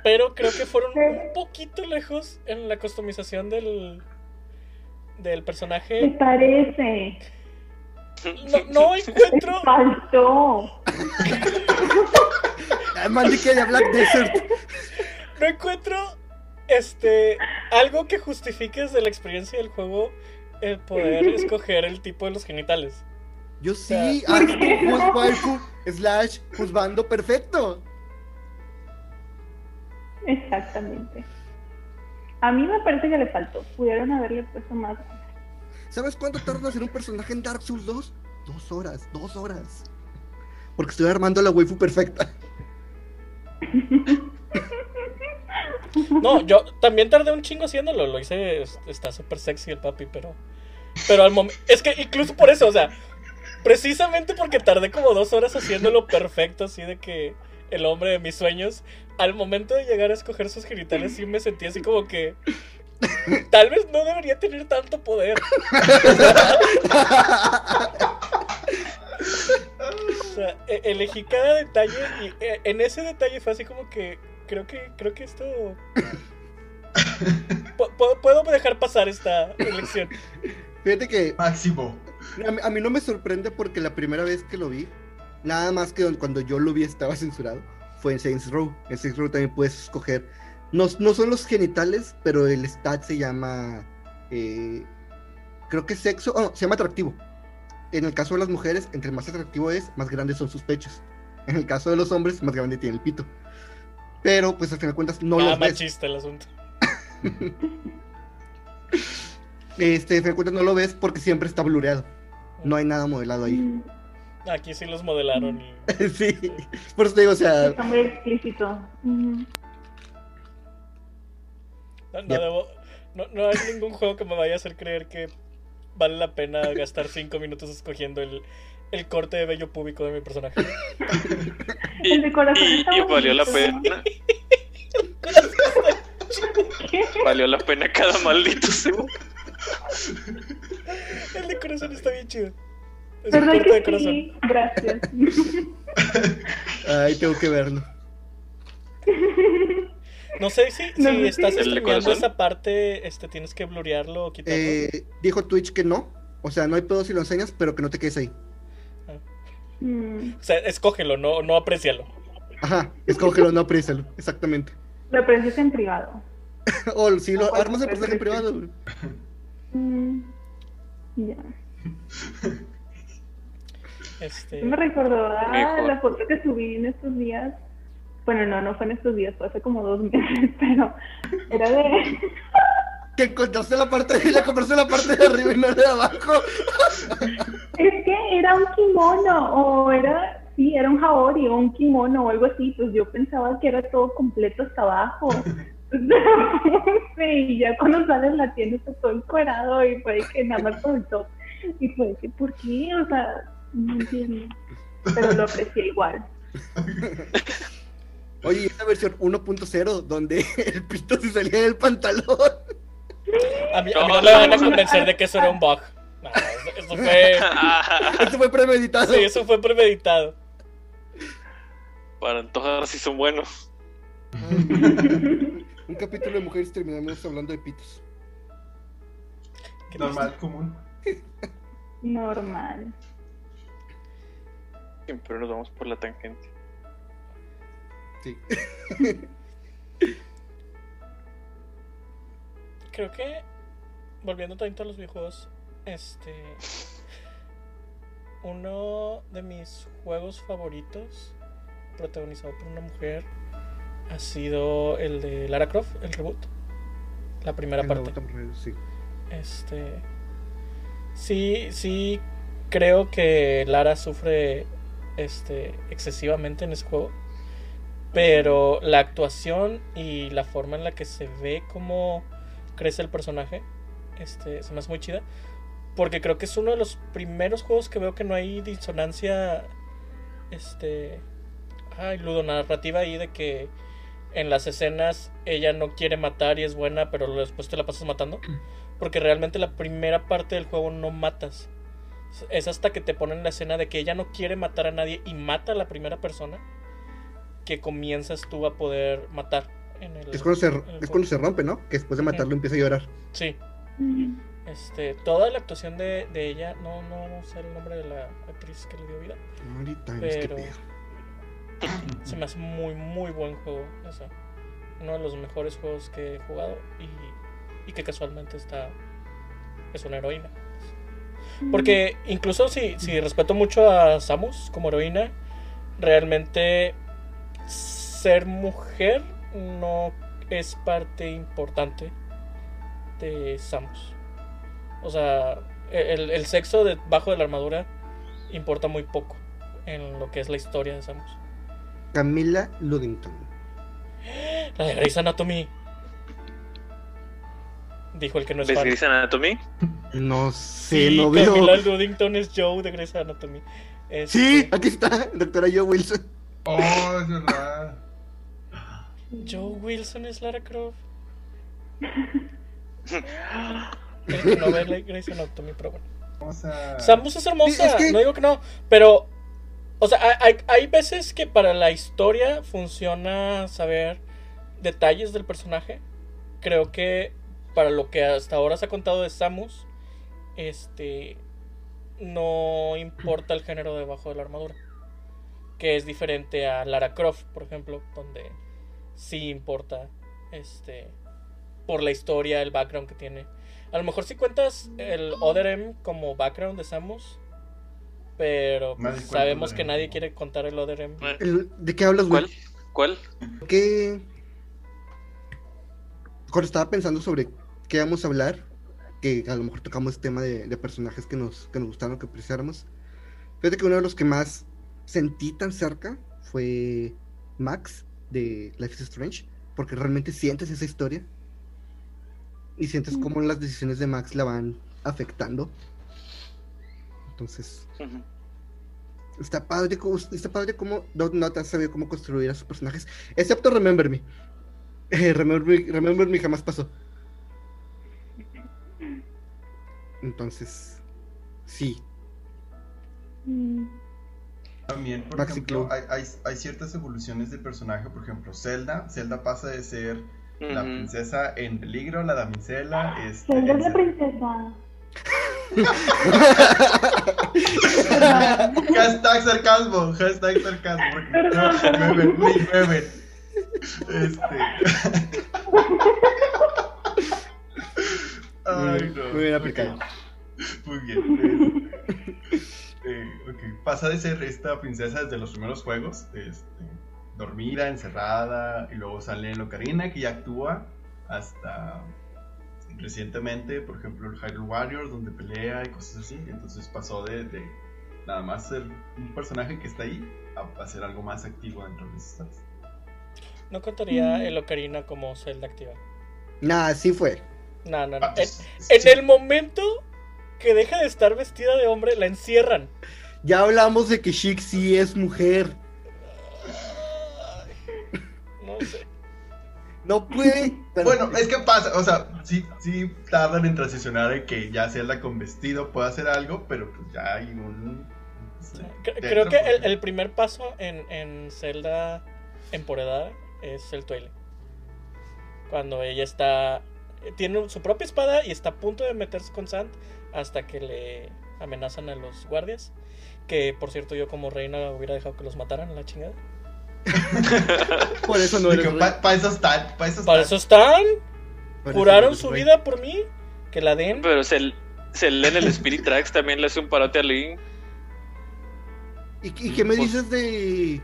pero creo que fueron un poquito lejos en la customización del, del Me personaje. parece. No, no encuentro. Me faltó. Ah, Maldita de Black Desert. No encuentro este algo que justifique desde la experiencia del juego el poder escoger el tipo de los genitales. Yo sí, ah, Juz Waifu slash juzgando perfecto. Exactamente. A mí me parece que le faltó. Pudieron haberle puesto más. ¿Sabes cuánto tarda en hacer un personaje en Dark Souls 2? Dos horas, dos horas. Porque estoy armando la waifu perfecta. No, yo también tardé un chingo haciéndolo. Lo hice, es- está súper sexy el papi, pero Pero al momento. Es que incluso por eso, o sea, precisamente porque tardé como dos horas haciéndolo perfecto, así de que el hombre de mis sueños, al momento de llegar a escoger sus genitales, sí me sentí así como que. Tal vez no debería tener tanto poder. O sea, e- elegí cada detalle y eh, en ese detalle fue así como que creo que creo que esto Pu- puedo, puedo dejar pasar esta elección. Fíjate que Máximo. A mí, a mí no me sorprende porque la primera vez que lo vi, nada más que cuando yo lo vi estaba censurado, fue en Saints Row. En Saints Row también puedes escoger, no, no son los genitales, pero el stat se llama, eh, creo que sexo, oh, se llama atractivo. En el caso de las mujeres, entre más atractivo es, más grandes son sus pechos. En el caso de los hombres, más grande tiene el pito. Pero, pues al final de cuentas, no ah, los ves. machista el asunto. Este, al final de cuentas, no lo ves porque siempre está blureado. No hay nada modelado ahí. Mm, Aquí sí los modelaron y sí, por eso te digo, o sea, Está muy explícito. Ujú. no, no debo no, no hay ningún juego que me vaya a hacer creer que vale la pena gastar cinco minutos escogiendo el, el corte de vello público de mi personaje. Y, El de corazón y- está y valió la pena. Valió la pena cada maldito segundo. El de corazón está bien chido. Es un ¿Verdad de corazón. sí? Gracias. ay, tengo que verlo. No sé si, No si estás si- ¿El de streameando corazón? esa parte, este, tienes que blurearlo o quitarlo. Eh, dijo Twitch que no, o sea, no hay pedo si lo enseñas, pero que no te quedes ahí. Mm, O sea, escógelo, no, no aprecialo. Ajá, escógelo, no aprecialo, exactamente. Lo aprecias en privado. O si lo No puedes armas el personaje en apreciar. privado. Mm, Ya. Este, Me recordó a Mejor. la foto que subí en estos días. Bueno, no, no fue en estos días, fue hace como dos meses, pero era de. Que encontraste la parte de la compraste la parte de arriba y no la de abajo. Es que era un kimono, o era. Sí, era un jaori o un kimono o algo así. Pues yo pensaba que era todo completo hasta abajo. sí, y ya cuando sale en la tienda está todo encuerado y fue de que nada más por el top. Y fue de que, ¿por qué? O sea, no entiendo. Pero lo aprecié igual. Oye, esta versión 1.0, donde el pito se salía del pantalón. a mí, a mí No, me van a convencer de que eso era un bug. No, eso, eso fue. Esto fue premeditado. Sí, eso fue premeditado. Para antojar si son buenos. Un capítulo de mujeres terminamos hablando de pitos. Normal, común. Normal. Siempre nos vamos por la tangente. Sí. Creo que, volviendo tanto a los videojuegos, este. Uno de mis juegos favoritos, protagonizado por una mujer, ha sido el de Lara Croft, el reboot. La primera parte. Sí. Este. Sí, sí, creo que Lara sufre este, excesivamente en ese juego. Pero la actuación y la forma en la que se ve cómo crece el personaje este, se me hace muy chida. Porque creo que es uno de los primeros juegos que veo que no hay disonancia. Este. Ay, ludonarrativa ahí de que en las escenas ella no quiere matar y es buena, pero después te la pasas matando. Porque realmente la primera parte del juego no matas. Es hasta que te ponen la escena de que ella no quiere matar a nadie y mata a la primera persona que comienzas tú a poder matar. En el, Es cuando, se, en el es juego. cuando se rompe, ¿no? Que después de matarlo empieza a llorar. Sí. Este, toda la actuación de, de ella, no, no sé el nombre de la actriz que le dio vida. Ahorita, Pero- es que pedo. Se me hace muy, muy buen juego. o sea, uno de los mejores juegos que he jugado y, y que casualmente está. Es una heroína. Porque incluso si, si respeto mucho a Samus como heroína, realmente ser mujer no es parte importante de Samus. O sea, el, el sexo debajo de la armadura importa muy poco en lo que es la historia de Samus. Camila Ludington. La de Grey's Anatomy. Dijo el que no es ¿Ves fan. Grey's Anatomy? No sé, Sí, no Camila veo. Ludington es Joe de Grey's Anatomy. Este, Sí, aquí está, doctora Joe Wilson. Oh, es verdad. Joe Wilson es Lara Croft. El que no ve la Grey's Anatomy, pero bueno. Samus es hermosa, Sí, es que- no digo que no, pero, o sea, hay, hay- veces que para la historia funciona saber detalles del personaje. Creo que para lo que hasta ahora se ha contado de Samus, este, no importa el género debajo de la armadura. Que es diferente a Lara Croft, por ejemplo, donde sí importa, este, por la historia, el background que tiene. A lo mejor si cuentas el Other M como background de Samus, pero pues, sabemos el que nadie quiere contar el Other M. El- ¿De qué hablas, güey? ¿Cuál? ¿Cuál? que cuando estaba pensando sobre qué vamos a hablar, que a lo mejor tocamos tema de, de personajes que nos, que nos gustaron, que apreciáramos. Fíjate que uno de los que más sentí tan cerca fue Max de Life is Strange, porque realmente sientes esa historia y sientes cómo las decisiones de Max la van afectando. Entonces. Está padre, cómo- está padre cómo Dot Not ha sabido cómo construir a sus personajes. Excepto Remember Me. Eh, Remember, Me Remember Me jamás pasó. Entonces, sí. Mm, También, por Maxi ejemplo, hay, hay, hay ciertas evoluciones de personaje. Por ejemplo, Zelda. Zelda pasa de ser la princesa en peligro, la damisela. Este, Zelda es la princesa. Hashtag sarcasmo, hashtag sarcasmo. porque no. Este. Ay, no. Muy bien aplicado. Muy bien. eh, eh, Pasa de ser esta princesa desde los primeros juegos, este, dormida, encerrada, y luego sale Locarina, que ya actúa hasta recientemente, por ejemplo, el Hyrule Warriors, donde pelea y cosas así. Entonces pasó de, de nada más ser un personaje que está ahí a, a ser algo más activo dentro de esas historias. No contaría Mm. el Ocarina como Zelda activa. Nah, sí fue. No, no, no. Ah, En, sí. en el momento que deja de estar vestida de hombre, la encierran. Ya hablamos de que Chic sí es mujer. No sé. No puede. Bueno, es que pasa, o sea, sí, sí tardan en transicionar en que ya sea la con vestido pueda hacer algo, pero pues ya hay un... Dentro, Creo que el, primer paso en, en Zelda empoderada es el Twilight. Cuando ella está. Tiene su propia espada y está a punto de meterse con Sand hasta que le amenazan a los guardias. Que por cierto, yo como reina hubiera dejado que los mataran a la chingada. Por eso no eres rey. Para eso están, para eso Para están. eso están. Eres su rey. vida por mí. Que la den. Pero se, se lee en el Spirit Tracks también le hace un parote a Link. ¿Y, y qué me Pues- dices de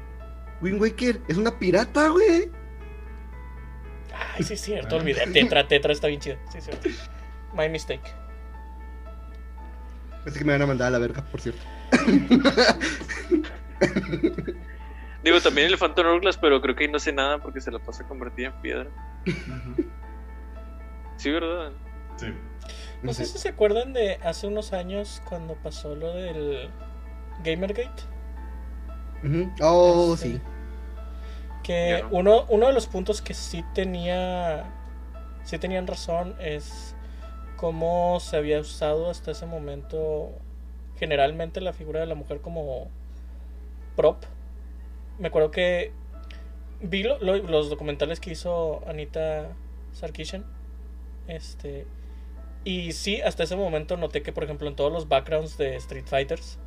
Wind Waker? Es una pirata, güey. Ay, sí, es cierto. Olvidé. Tetra, Tetra está bien chida. Sí, es cierto. My mistake. Pensé que me van a mandar a la verga, por cierto. Digo, también el Phantom Hourglass, pero creo que ahí no sé nada porque se la pasa convertida en piedra. Sí, ¿verdad? Sí. No sé si se acuerdan de hace unos años cuando pasó lo del Gamergate. Ujú. Oh, Este, sí. Que no. uno, uno de los puntos que sí tenía. Sí tenían razón es cómo se había usado hasta ese momento generalmente la figura de la mujer como prop. Me acuerdo que vi lo- lo- los documentales que hizo Anita Sarkisian. Este. Y sí, hasta ese momento noté que, por ejemplo, en todos los backgrounds de Street Fighters,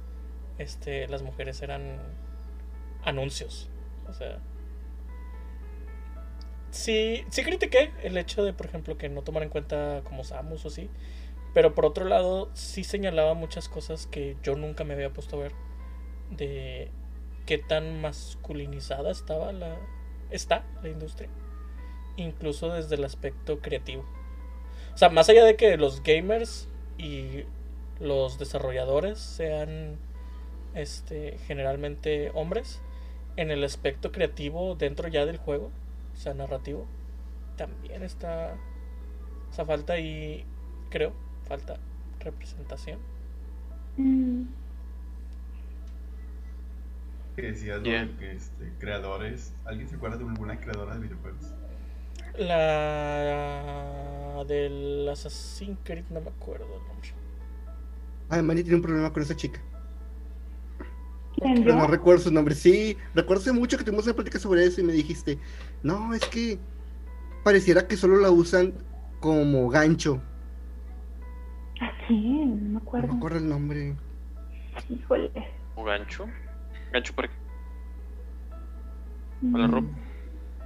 este, las mujeres eran anuncios. O sea. Sí, sí critiqué el hecho de, por ejemplo, que no tomar en cuenta como Samus o así. Pero por otro lado, sí señalaba muchas cosas que yo nunca me había puesto a ver. De qué tan masculinizada estaba la. está la industria. Incluso desde el aspecto creativo. O sea, más allá de que los gamers y los desarrolladores sean este generalmente hombres, en el aspecto creativo dentro ya del juego, o sea, narrativo, también está esa falta y creo, falta representación. Mm, Que decías, ¿no? Yeah. Que este, creadores. ¿Alguien se acuerda de alguna creadora de videojuegos? La del Assassin's Creed, no me acuerdo el nombre. Ay, Manny tiene un problema con esa chica. ¿Quién, Pero no recuerdo su nombre. Sí, recuerdo hace mucho que tuvimos una plática sobre eso y me dijiste, no, es que pareciera que solo la usan como gancho. ¿A quién? No me No acuerdo. me acuerdo el nombre. Híjole. ¿O gancho? ¿Gancho para qué? Mm, ¿Para la ropa?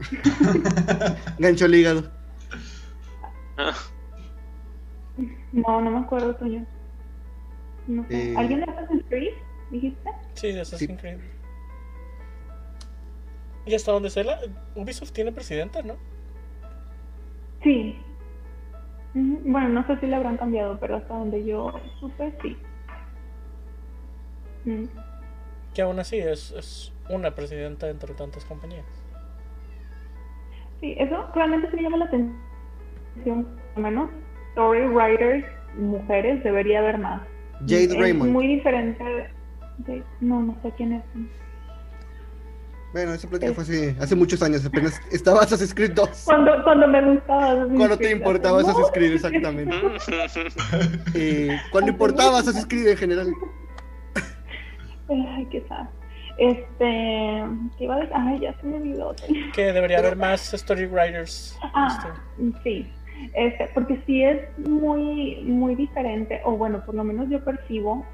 Gancho al hígado. Ah, No, no me acuerdo tuyo. No sé. Eh. ¿Alguien de Assassin's Creed? ¿Dijiste? Sí, de Assassin's Creed. ¿Y hasta donde sé la Ubisoft tiene presidenta, no? Sí. Bueno, no sé si le habrán cambiado, pero hasta donde yo supe, sí. Mm. Que aún así es, es una presidenta entre tantas compañías. Sí, eso realmente sí me llama la atención. Por lo menos, story writers, mujeres, debería haber más. Jade es Raymond. muy diferente. de- No, no sé quién es. Bueno, esa plática fue hace, hace muchos años, apenas estaba Assassin's Creed 2. Cuando, cuando me gustaba. Assassin's Cuando te importaba Assassin's Creed, exactamente. Eh, cuando importaba Assassin's Creed en general. Ay, qué sad. Este, ¿qué iba a decir? Ay, ya se me olvidó. Que debería haber más story writers. Ah, sí. Este, porque sí es muy, muy diferente, o bueno, por lo menos yo percibo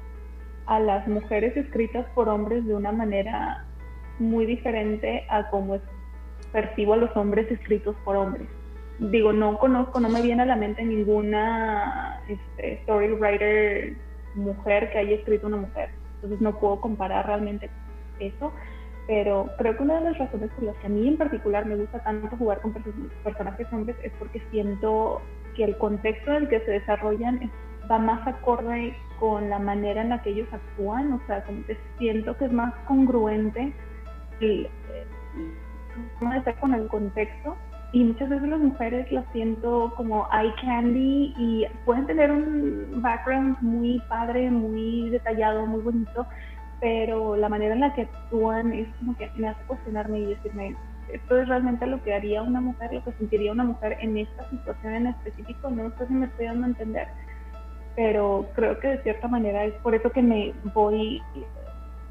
a las mujeres escritas por hombres de una manera muy diferente a como es- percibo a los hombres escritos por hombres. Digo, no conozco, no me viene a la mente ninguna este, story writer mujer que haya escrito una mujer. Entonces no puedo comparar realmente eso, pero creo que una de las razones por las que a mí en particular me gusta tanto jugar con perso- personajes hombres es porque siento que el contexto en el que se desarrollan es- va más acorde con la manera en la que ellos actúan, o sea, como siento que es más congruente el, el de estar con el contexto y muchas veces las mujeres las siento como eye candy y pueden tener un background muy padre, muy detallado, muy bonito, pero la manera en la que actúan es como que me hace cuestionarme y decirme, esto es realmente lo que haría una mujer, lo que sentiría una mujer en esta situación en específico, no sé si me estoy dando a entender, pero creo que de cierta manera es por eso que me voy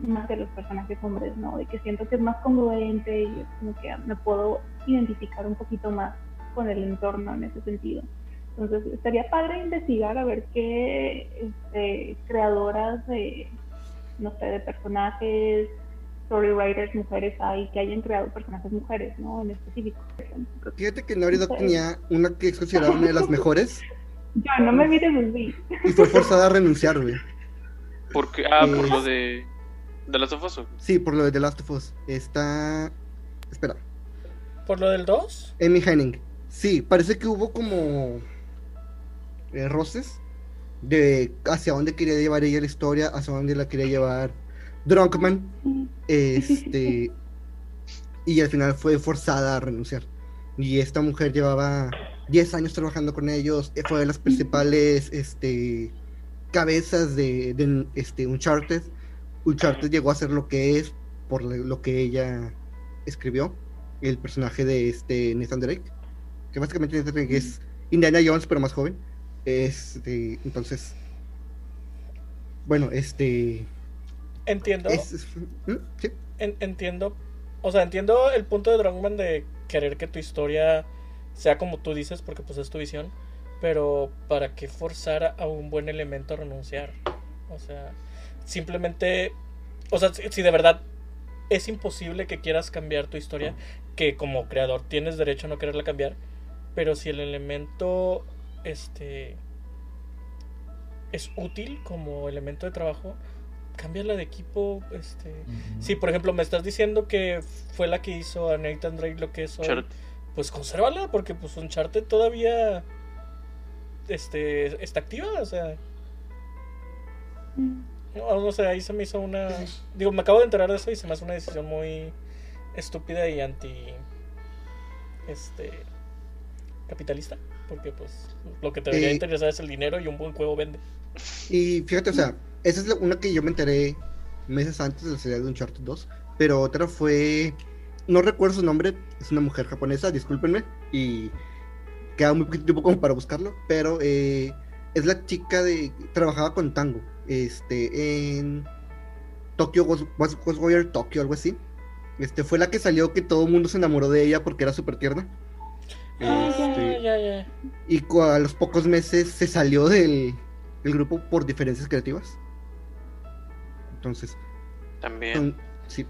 más de los personajes hombres, ¿no? De que siento que es más congruente y es como que me puedo identificar un poquito más con el entorno en ese sentido. Entonces, estaría padre investigar a ver qué este, creadoras de, no sé, de personajes, story writers mujeres hay que hayan creado personajes mujeres, ¿no? En específico. Fíjate que Dog tenía una que es considerada una de las mejores Ya, no me mires así. y fue forzada a renunciar, güey. Porque, ah, por Eh. lo de. ¿De las of Us, o? Sí, por lo de The Last of Us. Está. Espera. ¿Por lo del 2? Amy Henning. Sí, parece que hubo como. eh, roces de hacia dónde quería llevar ella la historia, hacia dónde la quería llevar Drunkman. Este. Y al final fue forzada a renunciar. Y esta mujer llevaba 10 años trabajando con ellos. eh, Fue de las principales este, cabezas de, de este, Uncharted. Uncharted llegó a ser lo que es por lo lo que ella escribió. El personaje de este Nathan Drake. Que básicamente Nathan Drake es Indiana Jones, pero más joven. Este, entonces. Bueno, este. Entiendo. Es, es- ¿Mm? sí. En- entiendo. O sea, entiendo el punto de Drunkman de querer que tu historia sea como tú dices, porque pues es tu visión. Pero ¿para qué forzar a un buen elemento a renunciar? O sea, simplemente. O sea, si de verdad es imposible que quieras cambiar tu historia, que como creador tienes derecho a no quererla cambiar. Pero si el elemento este es útil como elemento de trabajo, cámbiala de equipo, este, si por ejemplo me estás diciendo que fue la que hizo a Nathan Drake lo que es hoy, pues consérvala porque pues Uncharted todavía este está activa, o sea, Mm. no, no sé, ahí se me hizo una digo, me acabo de enterar de eso y se me hace una decisión muy estúpida y anti este capitalista, porque pues lo que te debería Eh. interesar es el dinero y un buen juego vende. Y fíjate, o sea, esa es la- una que yo me enteré meses antes de la salida de Uncharted 2, pero otra fue, no recuerdo su nombre, es una mujer japonesa, discúlpenme, y queda muy poquito tiempo como para buscarlo, pero eh, es la chica de, trabajaba con Tango, este, en Tokyo, Ghost, Ghost- Ghostwire Tokyo, algo así. Este, fue la que salió que todo el mundo se enamoró de ella porque era súper tierna. Ah, Este, ya, ya. y a los pocos meses se salió del, del grupo por diferencias creativas. Entonces, También. son- sí.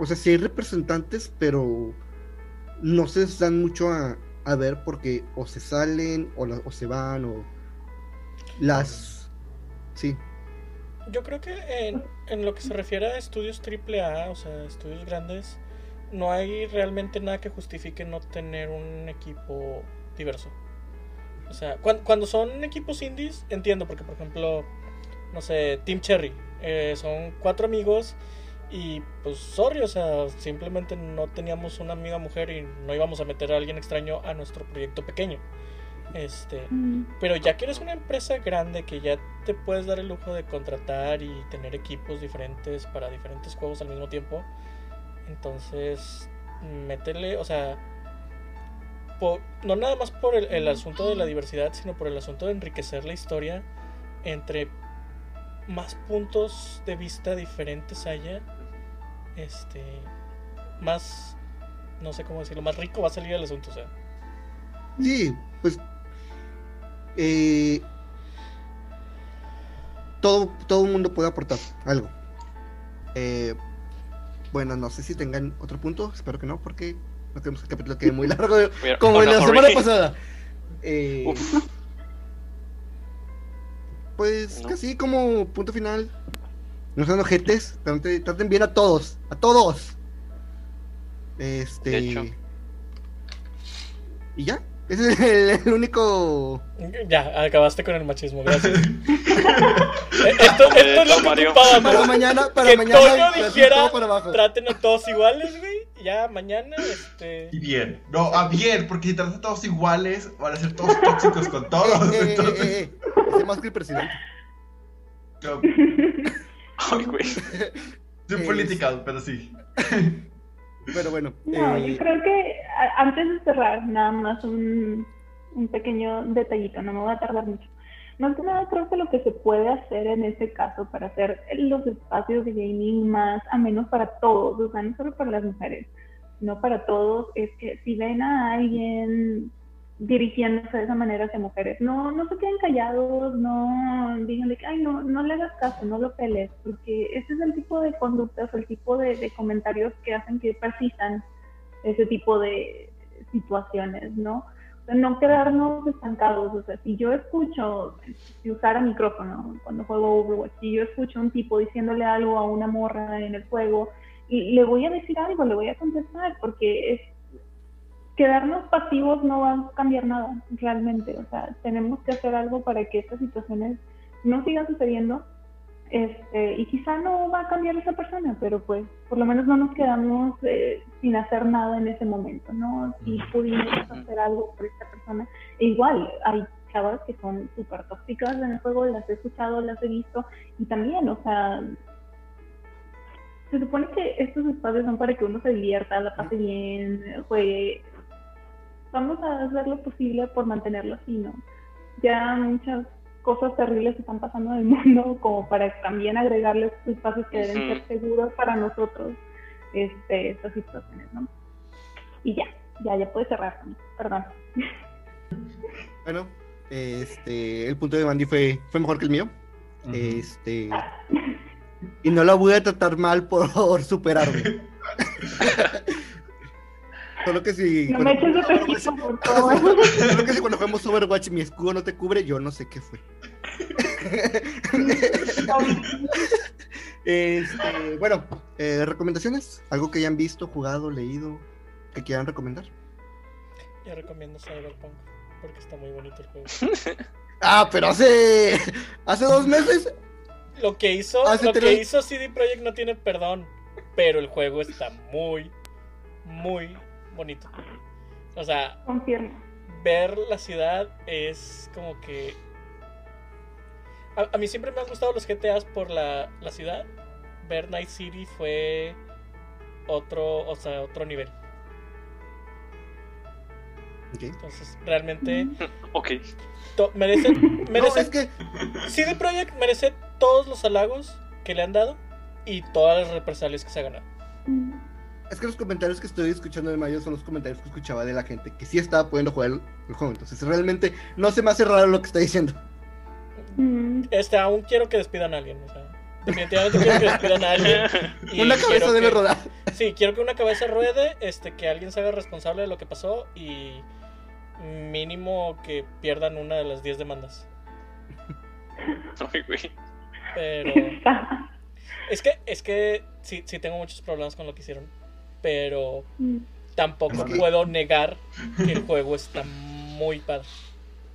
O sea, sí hay representantes, pero no se dan mucho a, a ver porque o se salen o, la- o se van o las... Sí. Yo creo que en, en lo que se refiere a estudios AAA, o sea, estudios grandes, no hay realmente nada que justifique no tener un equipo diverso. O sea, cuan- cuando, son equipos indies, entiendo, porque por ejemplo, no sé, Team Cherry, eh, son cuatro amigos y pues, sorry, o sea, simplemente no teníamos una amiga mujer y no íbamos a meter a alguien extraño a nuestro proyecto pequeño. Este, Mm, pero ya que eres una empresa grande que ya te puedes dar el lujo de contratar y tener equipos diferentes para diferentes juegos al mismo tiempo, entonces métele, o sea, po- no nada más por el, el asunto de la diversidad, sino por el asunto de enriquecer la historia entre más puntos de vista diferentes haya, este, más, no sé cómo decirlo, más rico va a salir el asunto, o sea. Sí, pues... eh, todo, todo el mundo puede aportar algo. Eh, bueno, no sé si tengan otro punto, espero que no, porque no queremos que el capítulo quede muy largo, como on la semana pasada. Eh, Pues ¿No? casi como punto final. No sean ojetes, traten, traten bien a todos, a todos. Este. Y ya, ese es el, el único. Ya, acabaste con el machismo, gracias. Eh, esto, esto es lo que Mario. ocupábamos. Para mañana, para que mañana. Toño dijera, todo para abajo. traten a todos iguales, güey. Ya, mañana, este... Y bien. No, a bien, porque si tratan a todos iguales, van a ser todos tóxicos con todos. Eh, eh, eh, Entonces, eh, eh, ese más que el presidente. ay, güey. soy Es- political, pero sí. Pero bueno. No, eh, yo creo que a- antes de cerrar, nada más un, un pequeño detallito, no me voy a tardar mucho. Más que nada, creo que lo que se puede hacer en ese caso para hacer los espacios de gaming más amenos para todos, o sea, no solo para las mujeres, sino para todos, es que si ven a alguien dirigiéndose de esa manera hacia mujeres, no, no se queden callados, no digan de que, ay, no, no le hagas caso, no lo peles, porque ese es el tipo de conductas, el tipo de, comentarios que hacen que persistan ese tipo de situaciones, ¿no? O sea, no quedarnos estancados, o sea, si yo escucho, si usara micrófono cuando juego Overwatch, si yo escucho un tipo diciéndole algo a una morra en el juego, le voy a decir algo, le voy a contestar, porque es quedarnos pasivos no va a cambiar nada realmente. O sea, tenemos que hacer algo para que estas situaciones no sigan sucediendo. Este, y quizá no va a cambiar esa persona, pero pues por lo menos no nos quedamos eh, sin hacer nada en ese momento, ¿no? Si pudimos hacer algo por esta persona. E igual, hay chavas que son súper tóxicas en el juego, las he escuchado, las he visto, y también, o sea, se supone que estos espacios son para que uno se divierta, la pase bien, juegue. Vamos a hacer lo posible por mantenerlo así, ¿no? Ya muchas cosas terribles están pasando en el mundo como para también agregarles espacios que deben ser seguros para nosotros este, estas situaciones, ¿no? Y ya, ya, ya puedes cerrar, perdón. Bueno, este, el punto de Mandy fue, fue mejor que el mío. Este. Y no la voy a tratar mal por superarme. Solo que si. No cuando- me eches de pesquisa, por favor. Solo que si cuando jugamos Overwatch mi escudo no te cubre, yo no sé qué fue. Este, bueno, eh, recomendaciones, algo que hayan visto, jugado, leído, que quieran recomendar. Yo recomiendo Cyberpunk porque está muy bonito el juego. Ah, pero hace hace dos meses. Lo que hizo, Hace lo que hizo CD Projekt no tiene perdón, pero el juego está muy, muy bonito. O sea, Confirmo. ver la ciudad es como que... A, a mí siempre me han gustado los GTAs por la, la ciudad. Ver Night City fue otro, o sea, otro nivel. Entonces, realmente Ok. to- merece, No, merece es que CD Projekt merece todos los halagos que le han dado y todas las represalias que se ha ganado. Es que los comentarios que estoy escuchando de Mayo son los comentarios que escuchaba de la gente que sí estaba pudiendo jugar el, el juego. Entonces, realmente no se me hace raro lo que está diciendo. Mm. Este, aún quiero que despidan a alguien. O sea, definitivamente quiero que despidan a alguien. y Una cabeza debe que- rodar. Sí, quiero que una cabeza ruede, este, que alguien se haga responsable de lo que pasó y mínimo que pierdan una de las 10 demandas. Ay, güey. Pero es que es que sí, sí tengo muchos problemas con lo que hicieron, pero Mm. tampoco Es que- puedo negar que el juego está muy padre.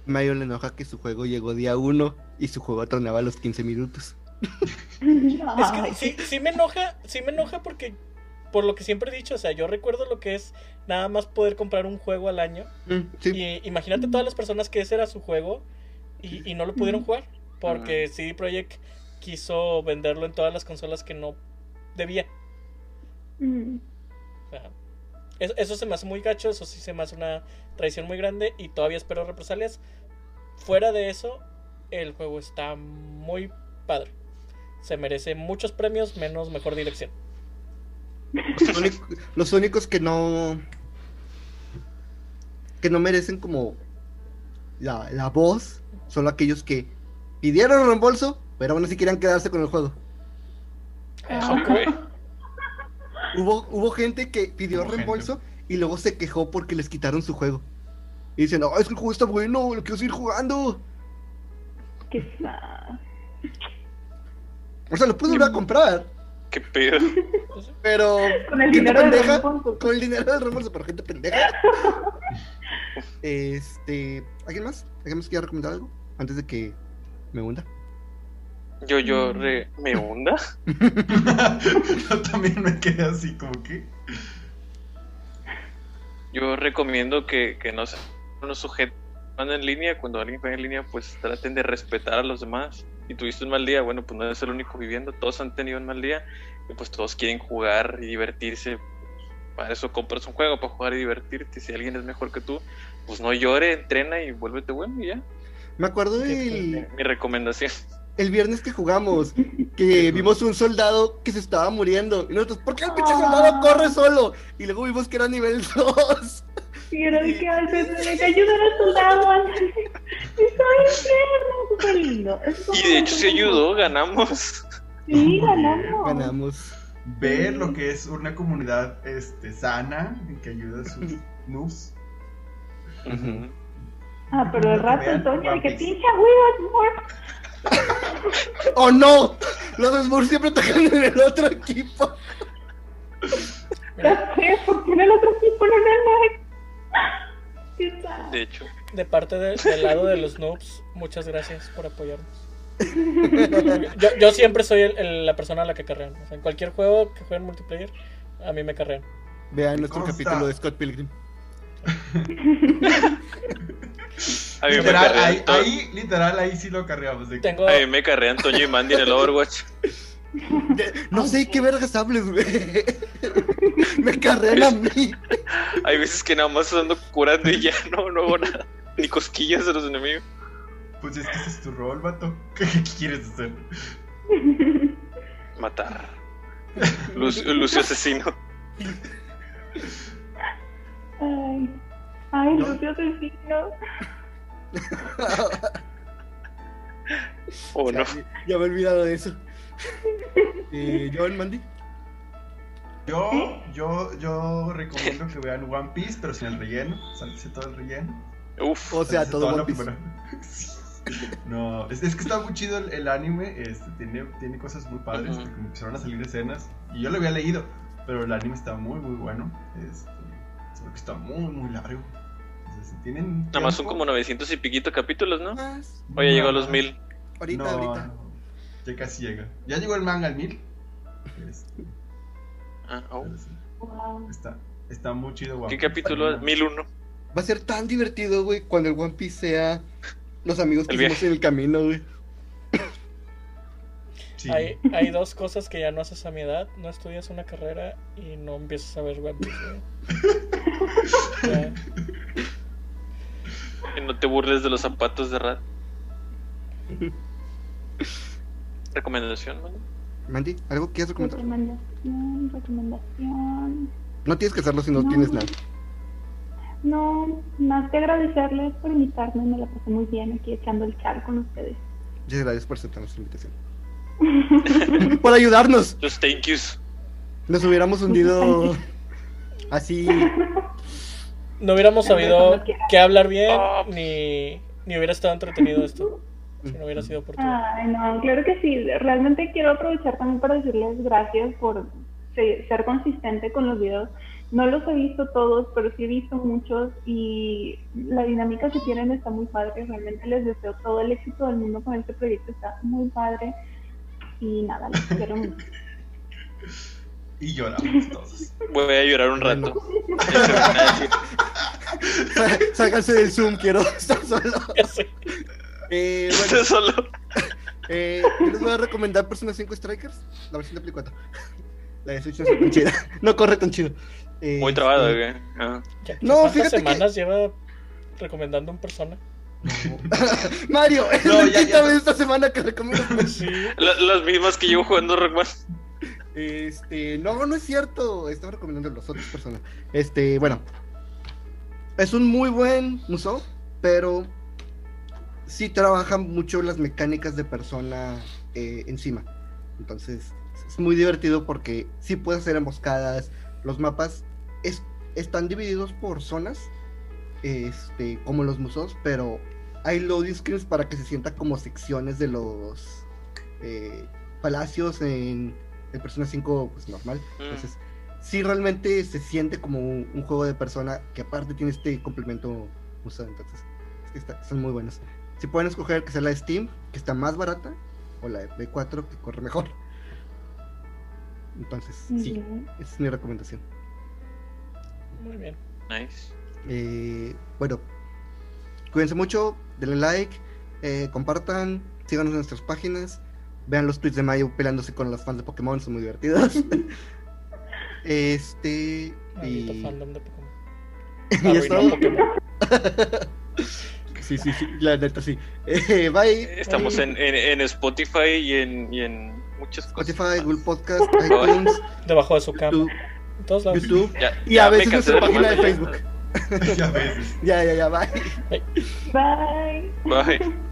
Mayo le enoja que su juego llegó día 1 y su juego tornaba a los 15 minutos. Es que sí, sí me enoja, sí me enoja porque por lo que siempre he dicho, o sea, yo recuerdo lo que es nada más poder comprar un juego al año Mm, sí. y imagínate todas las personas que ese era su juego y, y no lo pudieron jugar porque CD Projekt quiso venderlo en todas las consolas que no debía. Mm. Sea, eso se me hace muy gacho, eso sí se me hace una traición muy grande y todavía espero represalias. Fuera de eso, el juego está muy padre. Se merece muchos premios, menos mejor dirección. Los único- los únicos que no. que no merecen como la, la voz son aquellos que pidieron reembolso, pero aún así querían quedarse con el juego. Ah. Hubo, hubo gente que pidió Hubo reembolso y luego se quejó porque les quitaron su juego. Y dicen, no, es que el juego está bueno, lo quiero seguir jugando. Qué sad. O sea, lo puedo volver a comprar, Qué pedo. Pero. Con el dinero del reembolso. Con el dinero del reembolso, pero gente pendeja. Este. ¿Alguien más? ¿Alguien más quiere recomendar algo? Antes de que me hunda. Yo, yo, re- ¿me hunda? Yo también me quedé así como que. Yo recomiendo que, que no se no sujetan en línea. Cuando alguien juega en línea, pues traten de respetar a los demás. Y tuviste un mal día, bueno, pues no eres el único viviendo. Todos han tenido un mal día. Y pues todos quieren jugar y divertirse. Para eso compras un juego, para jugar y divertirte. Si alguien es mejor que tú, pues no llore, entrena y vuélvete bueno y ya. Me acuerdo Sí, del Mi recomendación. El viernes que jugamos, que vimos un soldado que se estaba muriendo. Y nosotros, ¿por qué el pinche soldado corre solo? Y luego vimos que era nivel 2. Y era de que de que ayudan a soldado, ándale. Estoy enfermo, súper lindo. Y de hecho se ayudó, ganamos. Sí, ganamos. Ganamos. Ver lo que es una comunidad este, sana y que ayuda a sus noobs. Ujú. Ah, pero el rato Antonio, de que pinche huevos, ¡Oh no! Los Spurs siempre tocan en el otro equipo. Ya sé, porque en el otro equipo no ¿Qué tal? De hecho. de parte de- del lado de los noobs, muchas gracias por apoyarnos. Yo, yo siempre soy el- el- la persona a la que carrean. O sea, en cualquier juego que jueguen multiplayer, a mí me carrean. Vean nuestro Consta. capítulo de Scott Pilgrim. A mí me Literal, carrean ahí, literal, ahí sí lo carreamos. De Tengo, a mí me carrean Toño y Mandy en el Overwatch. No sé qué vergas hables, güey. Me carrean a mí. Hay veces que nada más ando curando y ya no, no hago nada. Ni cosquillas a los enemigos. Pues es que ese es tu rol, vato. ¿Qué, qué quieres hacer? Matar. Lucio, Lucio asesino. Ay, ay, No. Lucio asesino. O no. Ya, me he olvidado de eso. Eh, Joan Mandy. Yo, yo, yo recomiendo que vean One Piece, pero sin el relleno. Sáltese todo el relleno. Uf. O sea, todo One Piece. No, es, es que está muy chido el, el anime. Este, tiene, tiene cosas muy padres. Ujú. que empezaron a salir escenas. Y yo lo había leído, pero el anime está muy, muy bueno. Este, solo que está muy, muy largo. Si tienen. Nada más son como 900 y piquito capítulos, ¿no? Más. Oye, llegó a los 1000. Ahorita, no, ahorita. no, ya casi llega. Ya llegó el manga al mil. Este, Ah, oh. sí, está, está muy chido. One ¿Qué Piece. capítulo? 1001. Va a ser tan divertido, güey, cuando el One Piece sea los amigos que hicimos en el camino, güey. Sí. Hay, hay dos cosas que ya no haces a mi edad. No estudias una carrera y no empiezas a ver One Piece, güey. Ya. Que no te burles de los zapatos de Rat. Recomendación, mano. Mandy, ¿algo quieres comentar? Recomendación, recomendación. No tienes que hacerlo si no, No. tienes nada. No, más que agradecerles por invitarme, me la pasé muy bien aquí echando el chal con ustedes. Muchas gracias por aceptar nuestra invitación. por ayudarnos. Los thank yous. Nos hubiéramos hundido así. No hubiéramos sabido qué hablar bien, Ah. ni, ni hubiera estado entretenido esto. Si no hubiera sido por ti. Ay, no, claro que sí. Realmente quiero aprovechar también para decirles gracias por se- ser consistente con los videos. No los he visto todos, pero sí he visto muchos y la dinámica que tienen está muy padre. Realmente les deseo todo el éxito del mundo con este proyecto. Está muy padre. Y nada, los quiero mucho. Y lloramos todos. Voy a llorar un rato. Eso me van a decir. Sá- Sácanse del Zoom, quiero estar solo. Eh, bueno, solo. eh, yo les voy a recomendar Persona 5 Strikers, la versión de Play 4. La de Switch no es tan chida. No corre tan chido. Eh, Muy trabado, güey. Ah. No, ¿Cuántas fíjate que- semanas lleva recomendando un persona? Mario, es No, la ya, quinta ya. vez esta semana que recomiendo. Sí. La- las mismas que llevo jugando Rockman. Este, no, no es cierto. Estaba recomendando a las otras personas. Este, bueno. Es un muy buen museo, pero sí trabaja mucho las mecánicas de persona eh, encima. Entonces, es muy divertido porque sí puedes hacer emboscadas. Los mapas es- están divididos por zonas, este, como los museos, pero hay loading screens para que se sienta como secciones de los eh, palacios en el Persona 5 pues, normal. Mm. Entonces, sí realmente se siente como un, un juego de persona que aparte tiene este complemento museo. Entonces, está- son muy buenos. Si pueden escoger que sea la de Steam, que está más barata, o la de Play 4, que corre mejor. Entonces, sí, esa es mi recomendación. Muy bien. Nice. Eh, bueno, cuídense mucho, denle like, eh, compartan, síganos en nuestras páginas, vean los tweets de Mayo peleándose con los fans de Pokémon, son muy divertidos. este. Y, fandom de Pokémon. y todo. Pokémon. Sí, sí, sí, la neta sí. Eh, bye. Estamos Bye. en, en, en Spotify y en, y en muchas cosas. Spotify, más. Google Podcast, iTunes, Debajo de su cama. YouTube, En todos lados. YouTube Ya, y ya a veces cansé nuestra página de. Facebook. ya. Ya, ya, ya, bye. Bye. Bye.